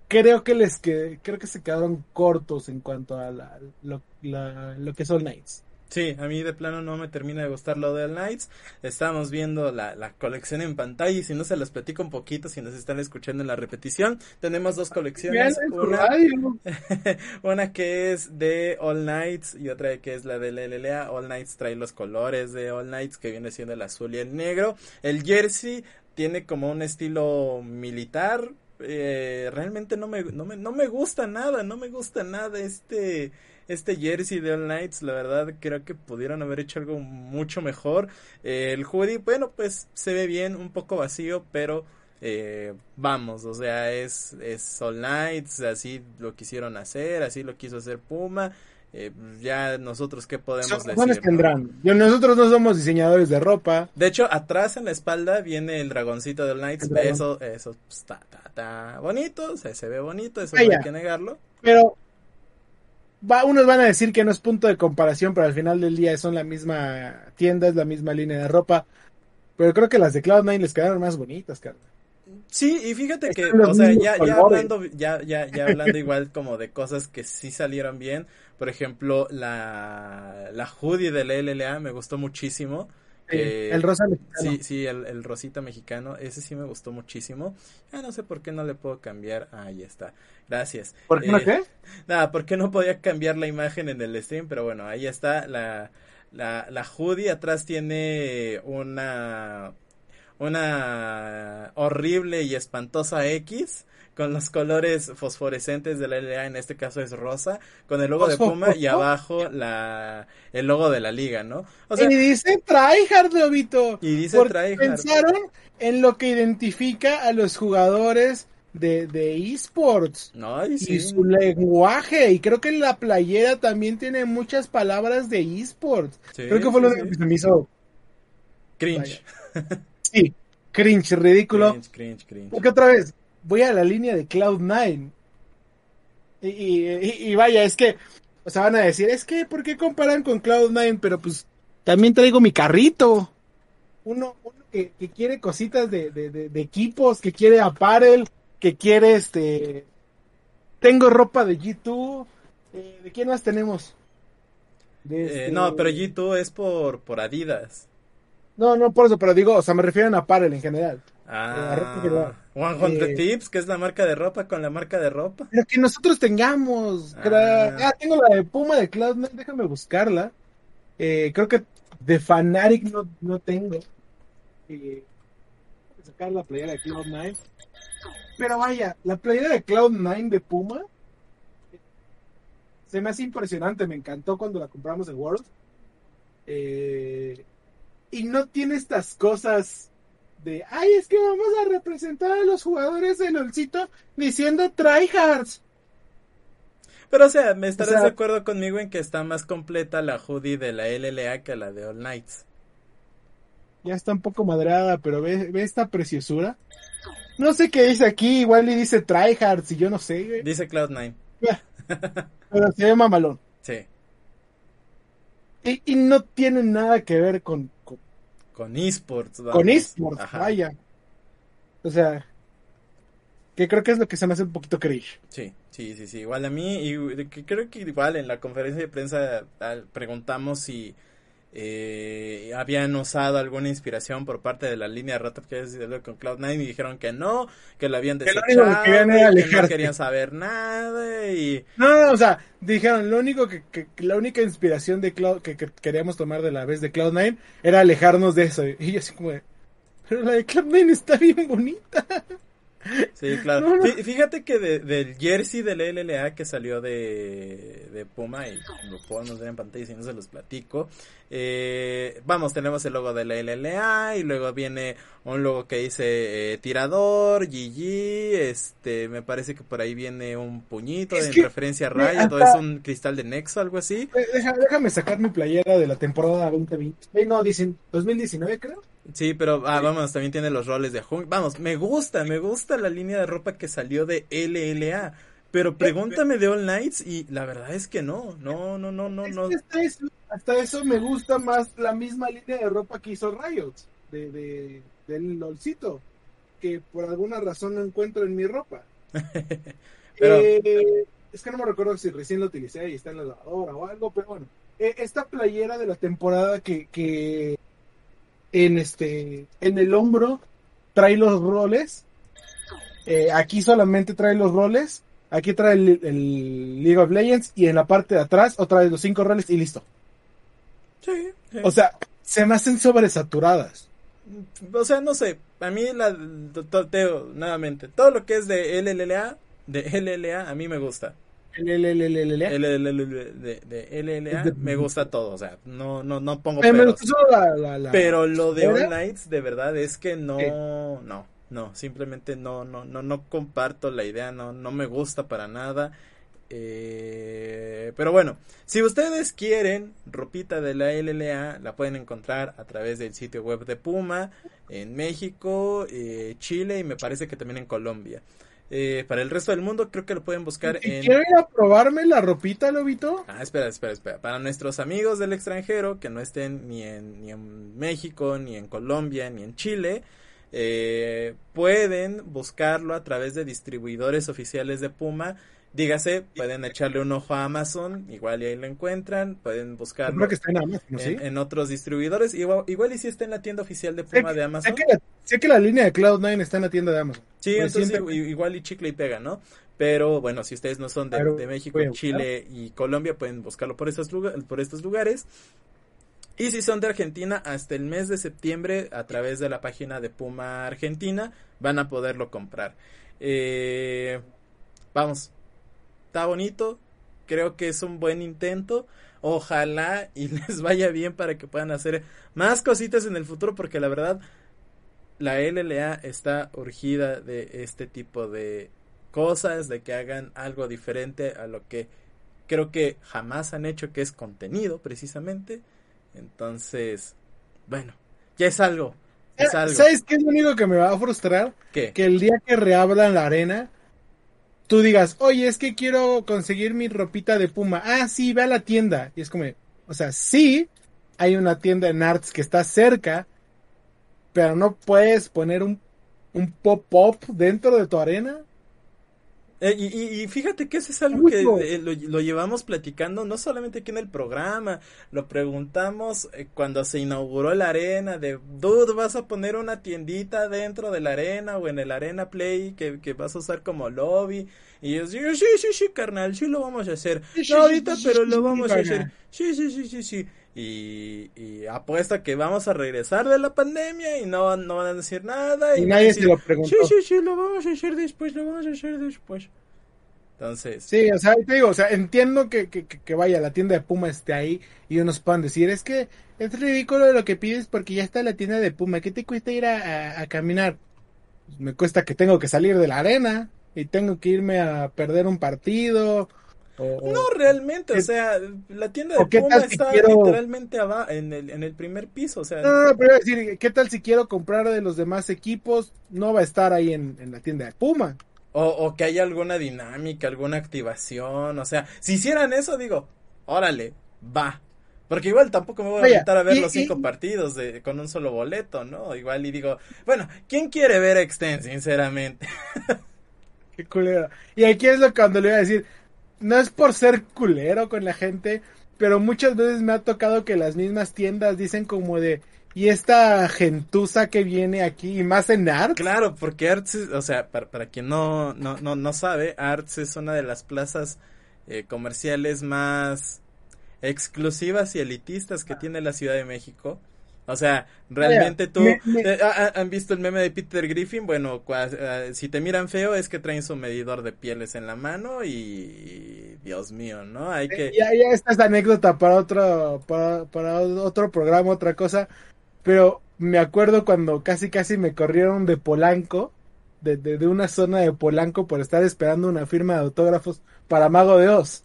Creo que les que creo que se quedaron cortos en cuanto a lo, lo que son Knights. Sí, a mí de plano no me termina de gustar lo de Nights. Estamos viendo la, la, colección en pantalla y si no se las platico un poquito, si nos están escuchando en la repetición, tenemos dos colecciones. Una, una que es de All Nights y otra que es la de LLA. All Nights trae los colores de All Nights que viene siendo el azul y el negro. El jersey tiene como un estilo militar. Eh, realmente no me, no, me, no me gusta nada, no me gusta nada este este jersey de All Knights, la verdad creo que pudieron haber hecho algo mucho mejor. Eh, el hoodie, bueno, pues se ve bien, un poco vacío, pero eh, vamos, o sea, es, es All Knights, así lo quisieron hacer, así lo quiso hacer Puma. Eh, ya nosotros qué podemos decir. tendrán. nosotros no somos diseñadores de ropa. De hecho, atrás en la espalda viene el dragoncito de All Knights. Eso, eso está, está, bonito, se, ve bonito, eso no hay que negarlo. Pero unos van a decir que no es punto de comparación, pero al final del día son la misma tienda, es la misma línea de ropa. Pero creo que las de Cloud9 les quedaron más bonitas, carnal. Sí, y fíjate que, o sea, ya, ya hablando, ya, ya, ya hablando igual como de cosas que sí salieron bien, por ejemplo, la, la hoodie del LLA me gustó muchísimo. Que- el rosa mexicano. Sí, sí, el, el rosita mexicano, ese sí me gustó muchísimo. Ya no sé por qué no le puedo cambiar. Ah, ahí está. Gracias. ¿Por qué no Eh, qué? Nada, porque no podía cambiar la imagen en el stream, pero bueno, ahí está la, la, la hoodie. Atrás tiene una, una horrible y espantosa X con los colores fosforescentes de la LA, en este caso es rosa, con el logo de Puma y abajo la, el logo de la liga, ¿no? O sea, y dice tryhard, Lobito. y dice tryhard. pensaron en lo que identifica a los jugadores de, de esports. No, y su lenguaje, y creo que la playera también tiene muchas palabras de esports. Sí, creo que fue sí, lo que se me hizo, Cringe. sí, cringe, ridículo. Cringe, cringe, cringe. Porque otra vez, voy a la línea de Cloud9. Y, y, y- y vaya, es que, o sea, van a decir, es que, ¿por qué comparan con Cloud9? Pero pues, también traigo mi carrito. Uno, uno que, que quiere cositas de, de, de- de equipos, que quiere apparel, que quiere este... Tengo ropa de G2. eh, ¿De quién más tenemos? Eh, este- no, pero G2 es por, por Adidas. No, no por eso, pero digo, o sea, me refiero a apparel en general. Ropa Ah, general. 100 Eh, Tips, que es la marca de ropa con la marca de ropa. Pero que nosotros tengamos. Ah. Ah, tengo la de Puma de Cloud9, déjame buscarla. Eh, creo que de Fanatic no, no tengo. Eh, sacar la playera de Cloud9. Pero vaya, la playera de Cloud9 de Puma se me hace impresionante. Me encantó cuando la compramos en World. Eh, y no tiene estas cosas de, ay, es que vamos a representar a los jugadores del Olcito diciendo tryhards. Pero, o sea, me estarás O sea- de acuerdo conmigo en que está más completa la hoodie de la LLA que la de All Knights. Ya está un poco madreada, pero ve, ve esta preciosura. No sé qué dice aquí, igual le dice tryhards y yo no sé, güey. Dice Cloud9. Pero se ve mamalón. Sí. Y, y no tiene nada que ver con, con, esports. con esports, Ajá. vaya. O sea, que creo que es lo que se me hace un poquito cringe. Sí, sí, sí, sí. Igual a mí, y creo que igual en la conferencia de prensa preguntamos si eh, habían usado alguna inspiración por parte de la línea de Rata que de con Cloud9 y dijeron que no, que lo habían Que lo desechado, que no querían saber nada y No, no, o sea, dijeron, lo único que, que- la única inspiración de Cloud, que, que queríamos tomar de la vez de Cloud9 era alejarnos de eso. Y yo así como de, pero la de Cloud9 está bien bonita. Sí, claro. No, no. Fí- Fíjate que de- del jersey del LLA que salió de, de Puma, y lo podemos ver en pantalla si no se los platico. eh, vamos, tenemos el logo de la LLA y luego viene un logo que dice eh, tirador, GG, este, me parece que por ahí viene un puñito Es en que, referencia a Riot, o hasta- es un cristal de Nexo, algo así. Eh, deja- déjame sacar mi playera de la temporada 2020. Eh, no, dicen 2019 creo. Sí, pero ah, vamos, también tiene los roles de Hunk. Vamos, me gusta, me gusta la línea de ropa que salió de LLA. Pero pregúntame de All Knights y la verdad es que no, no, no, no, no, Es no. que hasta, eso, hasta eso me gusta más la misma línea de ropa que hizo Riot, de, de, del LOLcito, que por alguna razón no encuentro en mi ropa. Pero- Eh, es que no me recuerdo si recién lo utilicé y está en la lavadora o algo, pero bueno. Eh, esta playera de la temporada que, que en este en el hombro trae los roles. eh, aquí solamente trae los roles. Aquí trae el, el League of Legends y en la parte de atrás otra vez los cinco roles y listo. Sí, sí. O sea, se me hacen sobresaturadas. O sea, no sé, a mí la teo, nuevamente, todo lo que es de LLA, de LLA a mí me gusta. De, LLA me gusta todo, o sea, no no no pongo Eh, peros. Pero lo de. All Knights, de verdad, es que no, no, no, simplemente no, no, no, no comparto la idea, no, no me gusta para nada. Eh, pero bueno, si ustedes quieren ropita de la LLA, la pueden encontrar a través del sitio web de Puma en México, eh, Chile y me parece que también en Colombia. Eh, para el resto del mundo creo que lo pueden buscar en... ¿Quiero ir a probarme la ropita, Lobito? Ah, espera, espera, espera. Para nuestros amigos del extranjero que no estén ni en, ni en México, ni en Colombia, ni en Chile, eh, pueden buscarlo a través de distribuidores oficiales de Puma Dígase, pueden echarle un ojo a Amazon, igual y ahí lo encuentran, pueden que está en, Amazon, ¿sí? en, otros distribuidores, igual, igual y si está en la tienda oficial de Puma de Amazon. Sé que, la, línea de Cloud9 está en la tienda de Amazon. Sí, entonces igual y chicle y pega, ¿no? Pero bueno, si ustedes no son de, de México, Chile y Colombia, pueden buscarlo por, esos por estos lugares. Y si son de Argentina, hasta el mes de septiembre, a través de la página de Puma Argentina, van a poderlo comprar. Eh, vamos, está bonito, creo que es un buen intento. Ojalá y les vaya bien para que puedan hacer más cositas en el futuro, porque la verdad, la LLA está urgida de este tipo de cosas, de que hagan algo diferente a lo que creo que jamás han hecho, que es contenido, precisamente. Entonces, bueno, ya es algo. Es algo. ¿Sabes qué es lo único que me va a frustrar? Que el día que reabran la arena, tú digas, oye, es que quiero conseguir mi ropita de Puma. Ah, sí, ve a la tienda. Y es como, o sea, sí, hay una tienda en Arts que está cerca, pero no puedes poner un, un pop-up dentro de tu arena. Eh, y, fíjate que eso es algo que eh, lo, llevamos platicando no solamente aquí en el programa, lo preguntamos eh, cuando se inauguró la arena, de, dude, vas a poner una tiendita dentro de la arena o en el Arena Play que, que vas a usar como lobby. Y yo digo, sí, sí, sí, carnal, sí lo vamos a hacer. no ahorita, pero lo vamos a hacer. Sí, sí, sí, sí, sí. Y, y apuesta que vamos a regresar de la pandemia y no, no van a decir nada. Y, nadie se lo preguntó. Sí, sí, sí, lo vamos a hacer después, lo vamos a hacer después. Entonces. Sí, o sea, te digo, o sea, entiendo que, que, que vaya, la tienda de Puma esté ahí y unos puedan decir, es que es ridículo lo que pides porque ya está la tienda de Puma, ¿qué te cuesta ir a, a, caminar? Pues me cuesta que tengo que salir de la arena y tengo que irme a perder un partido no, realmente, o sea, la tienda de Puma está literalmente abajo, en el, en el primer piso, o sea. No, no, pero decir, ¿qué tal si quiero comprar de los demás equipos? No va a estar ahí en, la tienda de Puma. O, o, que haya alguna dinámica, alguna activación, o sea, si hicieran eso, digo, órale, va. Porque igual tampoco me voy a invitar a ver los cinco partidos de, con un solo boleto, ¿no? Igual y digo, bueno, ¿quién quiere ver Extend, sinceramente? Qué culero. Y aquí es lo que cuando le iba a decir, no es por ser culero con la gente, pero muchas veces me ha tocado que las mismas tiendas dicen como de, y esta gentuza que viene aquí, y más en Arts. Claro, porque Arts, o sea, para, para quien no, no, no, no, sabe, Arts es una de las plazas eh, comerciales más exclusivas y elitistas que tiene la Ciudad de México. O sea, realmente tú... Eh, ah, ah, ¿Han visto el meme de Peter Griffin? Bueno, ah, si te miran feo es que traen su medidor de pieles en la mano y... Dios mío, ¿no? Hay que... Ya, ya esta es anécdota para otro, para, para otro programa, otra cosa. Pero me acuerdo cuando casi casi me corrieron de Polanco, de, de, una zona de Polanco por estar esperando una firma de autógrafos para Mago de Oz.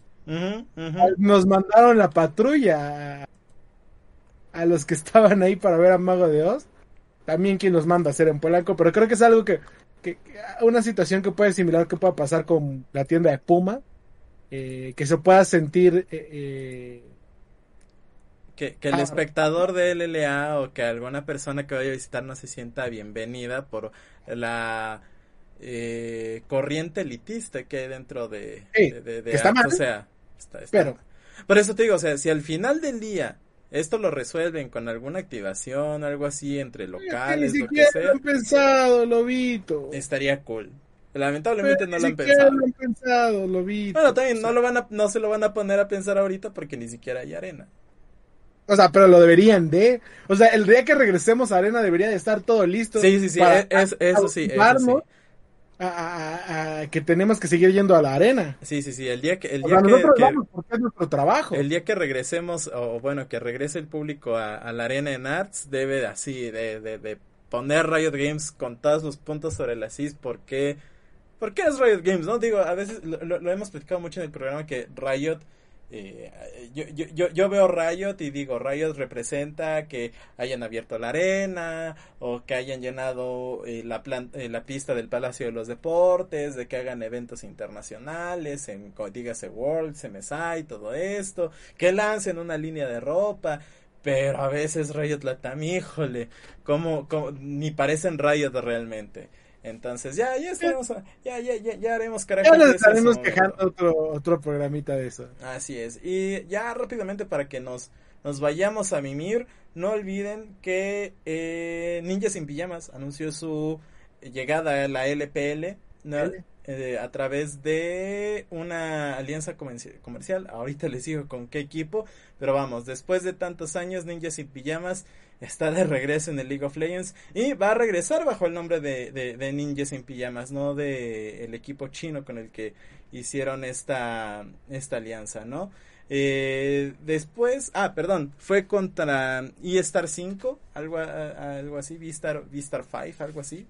Nos mandaron la patrulla a los que estaban ahí para ver a Mago de Oz. También quien los manda a hacer en Polanco, pero creo que es algo que, que una situación que puede similar que pueda pasar con la tienda de Puma, eh, que se pueda sentir eh, eh, que, que, el espectador de LLA o que alguna persona que vaya a visitar no se sienta bienvenida por la corriente elitista que hay dentro de, está mal, o sea, pero por eso te digo, o sea, si al final del día esto lo resuelven con alguna activación, algo así entre locales, ni lo que sea. Lo han pensado, Lobito. Estaría cool. Lamentablemente no lo han pensado. Lo han pensado, Lobito. Bueno, también no lo van a, no se lo van a poner a pensar ahorita porque ni siquiera hay arena. O sea, pero lo deberían de. O sea, el día que regresemos a arena debería de estar todo listo. Sí, sí, sí. E, es, eso sí. Eso sí a, que tenemos que seguir yendo a la arena. Sí, sí, sí, el día que... El día que, nosotros vamos porque es nuestro trabajo. El día que regresemos, o bueno, que regrese el público a, la arena en Arts, debe así, de, de, de, poner Riot Games con todos los puntos sobre la CIS, porque... ¿Por qué es Riot Games? No digo, a veces lo, hemos platicado mucho en el programa que Riot eh, yo, yo, yo, veo Riot y digo, Riot representa que hayan abierto la arena o que hayan llenado eh, la, eh, la pista del Palacio de los Deportes, de que hagan eventos internacionales, en, dígase World, MSI, todo esto, que lancen una línea de ropa. Pero a veces Riot Latam, híjole, como, como ni parecen Riot realmente. Entonces, ya, ya estaremos, ya, ya, ya, ya haremos carácter. Ya nos estaremos quejando otro, otro programita de eso. Así es. Y ya rápidamente para que nos, nos vayamos a mimir, no olviden que eh, Ninja sin Pijamas anunció su llegada a la LPL. Eh, a través de una alianza comercial. Ahorita les digo con qué equipo, pero vamos, después de tantos años, Ninjas sin Pijamas está de regreso en el League of Legends y va a regresar bajo el nombre de, de, Ninjas sin Pijamas, no de el equipo chino con el que hicieron esta, esta alianza, ¿no? Eh, después, ah, perdón, fue contra E-Star 5, algo, algo así, V-Star, V-Star 5, algo así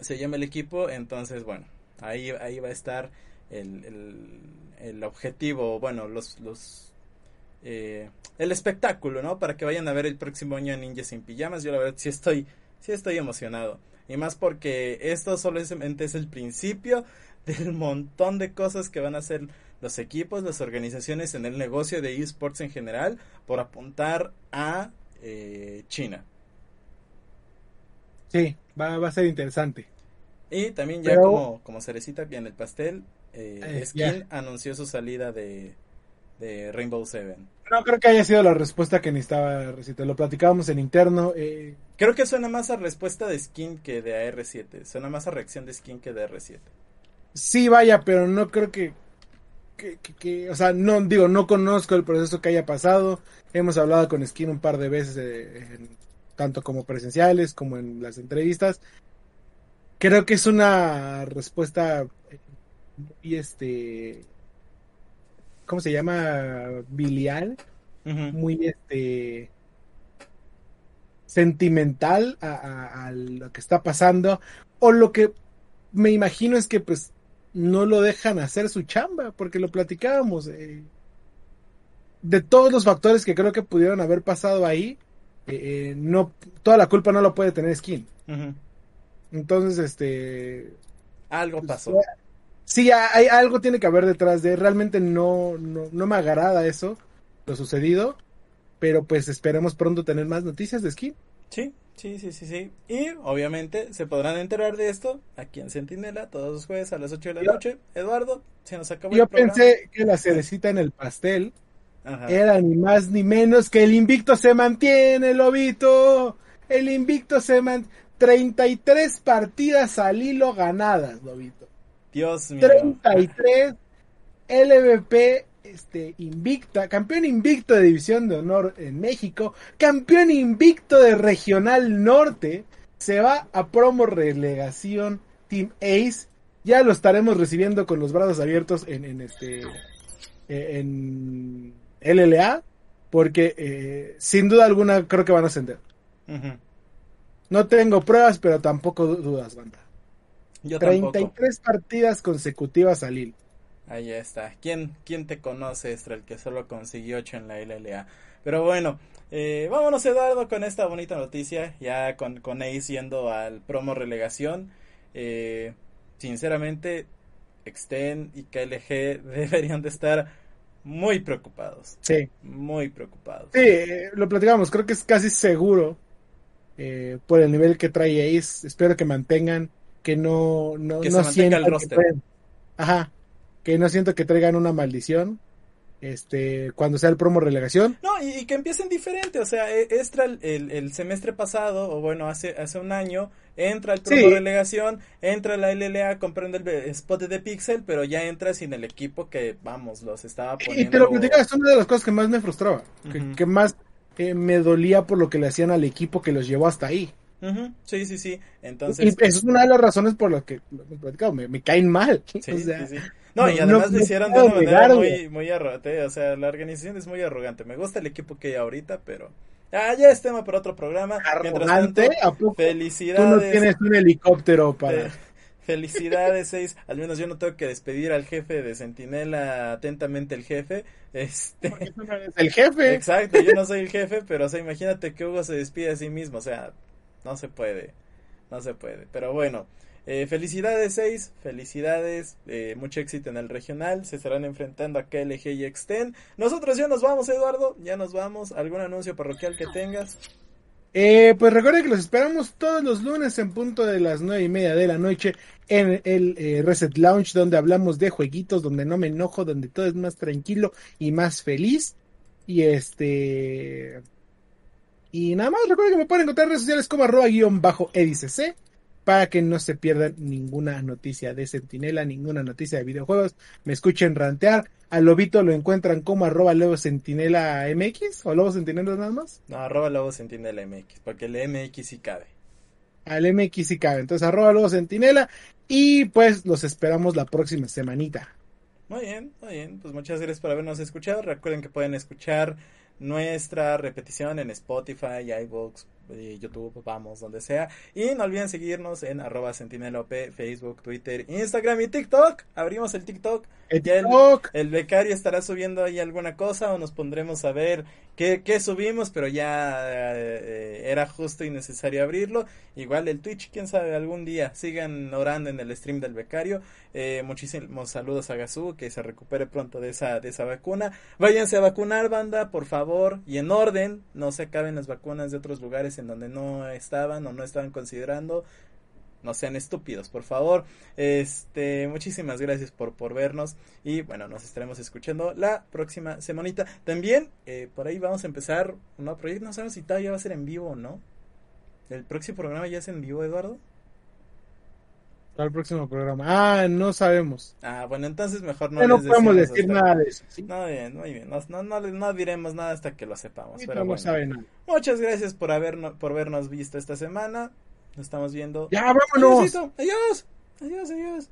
se llama el equipo, entonces bueno, ahí, ahí va a estar el, el, objetivo, bueno, los, los eh, el espectáculo, ¿no? Para que vayan a ver el próximo año a Ninja sin pijamas. Yo la verdad sí estoy, sí estoy emocionado. Y más porque esto solamente es el principio del montón de cosas que van a hacer los equipos, las organizaciones en el negocio de esports en general por apuntar a eh, China. Sí, va, va a ser interesante. Y también ya como, como cerecita en el pastel, eh, eh Skin anunció su salida de, de, Rainbow Seven. No creo que haya sido la respuesta que necesitaba Recita. Lo platicábamos en interno. Eh... Creo que suena más a respuesta de Skin que de AR7. Suena más a reacción de Skin que de R7. Sí, vaya, pero no creo que, que, que, o sea, no digo, no conozco el proceso que haya pasado. Hemos hablado con Skin un par de veces eh, en tanto como presenciales como en las entrevistas. Creo que es una respuesta muy este ¿cómo se llama? bilial, muy este sentimental a, lo que está pasando o lo que me imagino es que pues no lo dejan hacer su chamba porque lo platicábamos eh, de todos los factores que creo que pudieron haber pasado ahí eh, eh, no toda la culpa no lo puede tener Skin. Entonces, este algo pues, pasó. Sí, hay algo tiene que haber detrás de realmente no, no, no me agrada eso lo sucedido, pero pues esperemos pronto tener más noticias de Skin. Sí, sí, sí, sí, sí. Y obviamente se podrán enterar de esto aquí en Sentinela todos los jueves a las 8 de la noche. Eduardo, se nos acabó Yo pensé que la cerecita en el pastel era ni más ni menos que el invicto se mantiene, Lobito. El invicto se mantiene. 33 partidas al hilo ganadas, Lobito. Dios mío. 33 LVP este, invicta, campeón invicto de División de Honor en México, campeón invicto de Regional Norte, se va a promo relegación Team Ace. Ya lo estaremos recibiendo con los brazos abiertos en, en este en LLA, porque eh, sin duda alguna creo que van a ascender. No tengo pruebas, pero tampoco dudas, banda. Yo 33 partidas consecutivas al hilo. Ahí está. ¿Quién, quién te conoce, Estra, el que solo consiguió 8 en la LLA? Pero bueno, eh, vámonos Eduardo con esta bonita noticia, ya con, con Ace yendo al promo relegación. Eh, sinceramente, Exten y KLG deberían de estar muy preocupados. Sí. Muy preocupados. Sí, lo platicamos, creo que es casi seguro eh, por el nivel que trae Ace. Espero que mantengan, que no, no, que no sientan que ajá, que no siento que traigan una maldición este cuando sea el promo relegación. No, y, que empiecen diferente, o sea, extra el, el, semestre pasado, o bueno, hace, hace un año, entra el promo relegación, entra la LLA, comprende el spot de Pixel, pero ya entra sin el equipo que, vamos, los estaba poniendo. Y te lo platicaba, es una de las cosas que más me frustraba, que, más eh, me dolía por lo que le hacían al equipo que los llevó hasta ahí. Sí, sí, sí. Entonces. Y eso es una de las razones por las que me, me caen mal. Sí, sí, sí. No, y además lo hicieron de una manera muy, muy arrogante. O sea, la organización es muy arrogante. Me gusta el equipo que hay ahorita, pero. Ah, ya es tema para otro programa. ¿Arrogante? Tanto, felicidades. Tú no tienes un helicóptero para. Felicidades, seis. Al menos yo no tengo que despedir al jefe de Sentinela, atentamente el jefe. Este. el jefe. Exacto, yo no soy el jefe, pero o sea, imagínate que Hugo se despide a sí mismo, o sea, no se puede, no se puede. Pero bueno, eh, felicidades 6, felicidades, eh, mucho éxito en el regional, se estarán enfrentando a KLG y Extend. Nosotros ya nos vamos, Eduardo, ya nos vamos. ¿Algún anuncio parroquial que tengas? Eh, pues recuerden que los esperamos todos los lunes en punto de las nueve y media de la noche en el eh, Reset Lounge, donde hablamos de jueguitos, donde no me enojo, donde todo es más tranquilo y más feliz. Y este. Y nada más, recuerden que me pueden encontrar en redes sociales como arroba guion bajo edicc para que no se pierdan ninguna noticia de Sentinela, ninguna noticia de videojuegos. Me escuchen rantear. A Lobito lo encuentran como arroba Lobo Sentinela MX o Lobo Sentinela nada más. No, arroba Lobo Sentinela MX, porque el MX sí cabe. Al MX sí cabe. Entonces arroba Lobo Sentinela y pues los esperamos la próxima semanita. Muy bien, muy bien. Pues muchas gracias por habernos escuchado. Recuerden que pueden escuchar nuestra repetición en Spotify, iVoox, YouTube, vamos, donde sea. Y no olviden seguirnos en arroba sentinelop, Facebook, Twitter, Instagram y TikTok. Abrimos el TikTok. El, TikTok. el, becario estará subiendo ahí alguna cosa o nos pondremos a ver qué, qué subimos, pero ya eh, era justo y necesario abrirlo. Igual el Twitch, quién sabe, algún día. Sigan orando en el stream del becario. Eh, muchísimos saludos a Gazú, que se recupere pronto de esa, de esa vacuna. Váyanse a vacunar, banda, por favor, y en orden. No se acaben las vacunas de otros lugares en donde no estaban o no estaban considerando. No sean estúpidos, por favor. Este, muchísimas gracias por, por vernos. Y bueno, nos estaremos escuchando la próxima semanita. También, eh, por ahí vamos a empezar un nuevo proyecto. No sabemos si todavía va a ser en vivo o no. ¿El próximo programa ya es en vivo, Eduardo? Al próximo programa. Ah, no sabemos. Ah, bueno, entonces mejor no. no podemos decir nada de eso. No, bien, muy bien. No, no, no, diremos nada hasta que lo sepamos. pero no bueno. sabe nada. Muchas gracias por, habernos, por vernos visto esta semana. Nos estamos viendo. Ya, vámonos. Adiós. Adiós, adiós.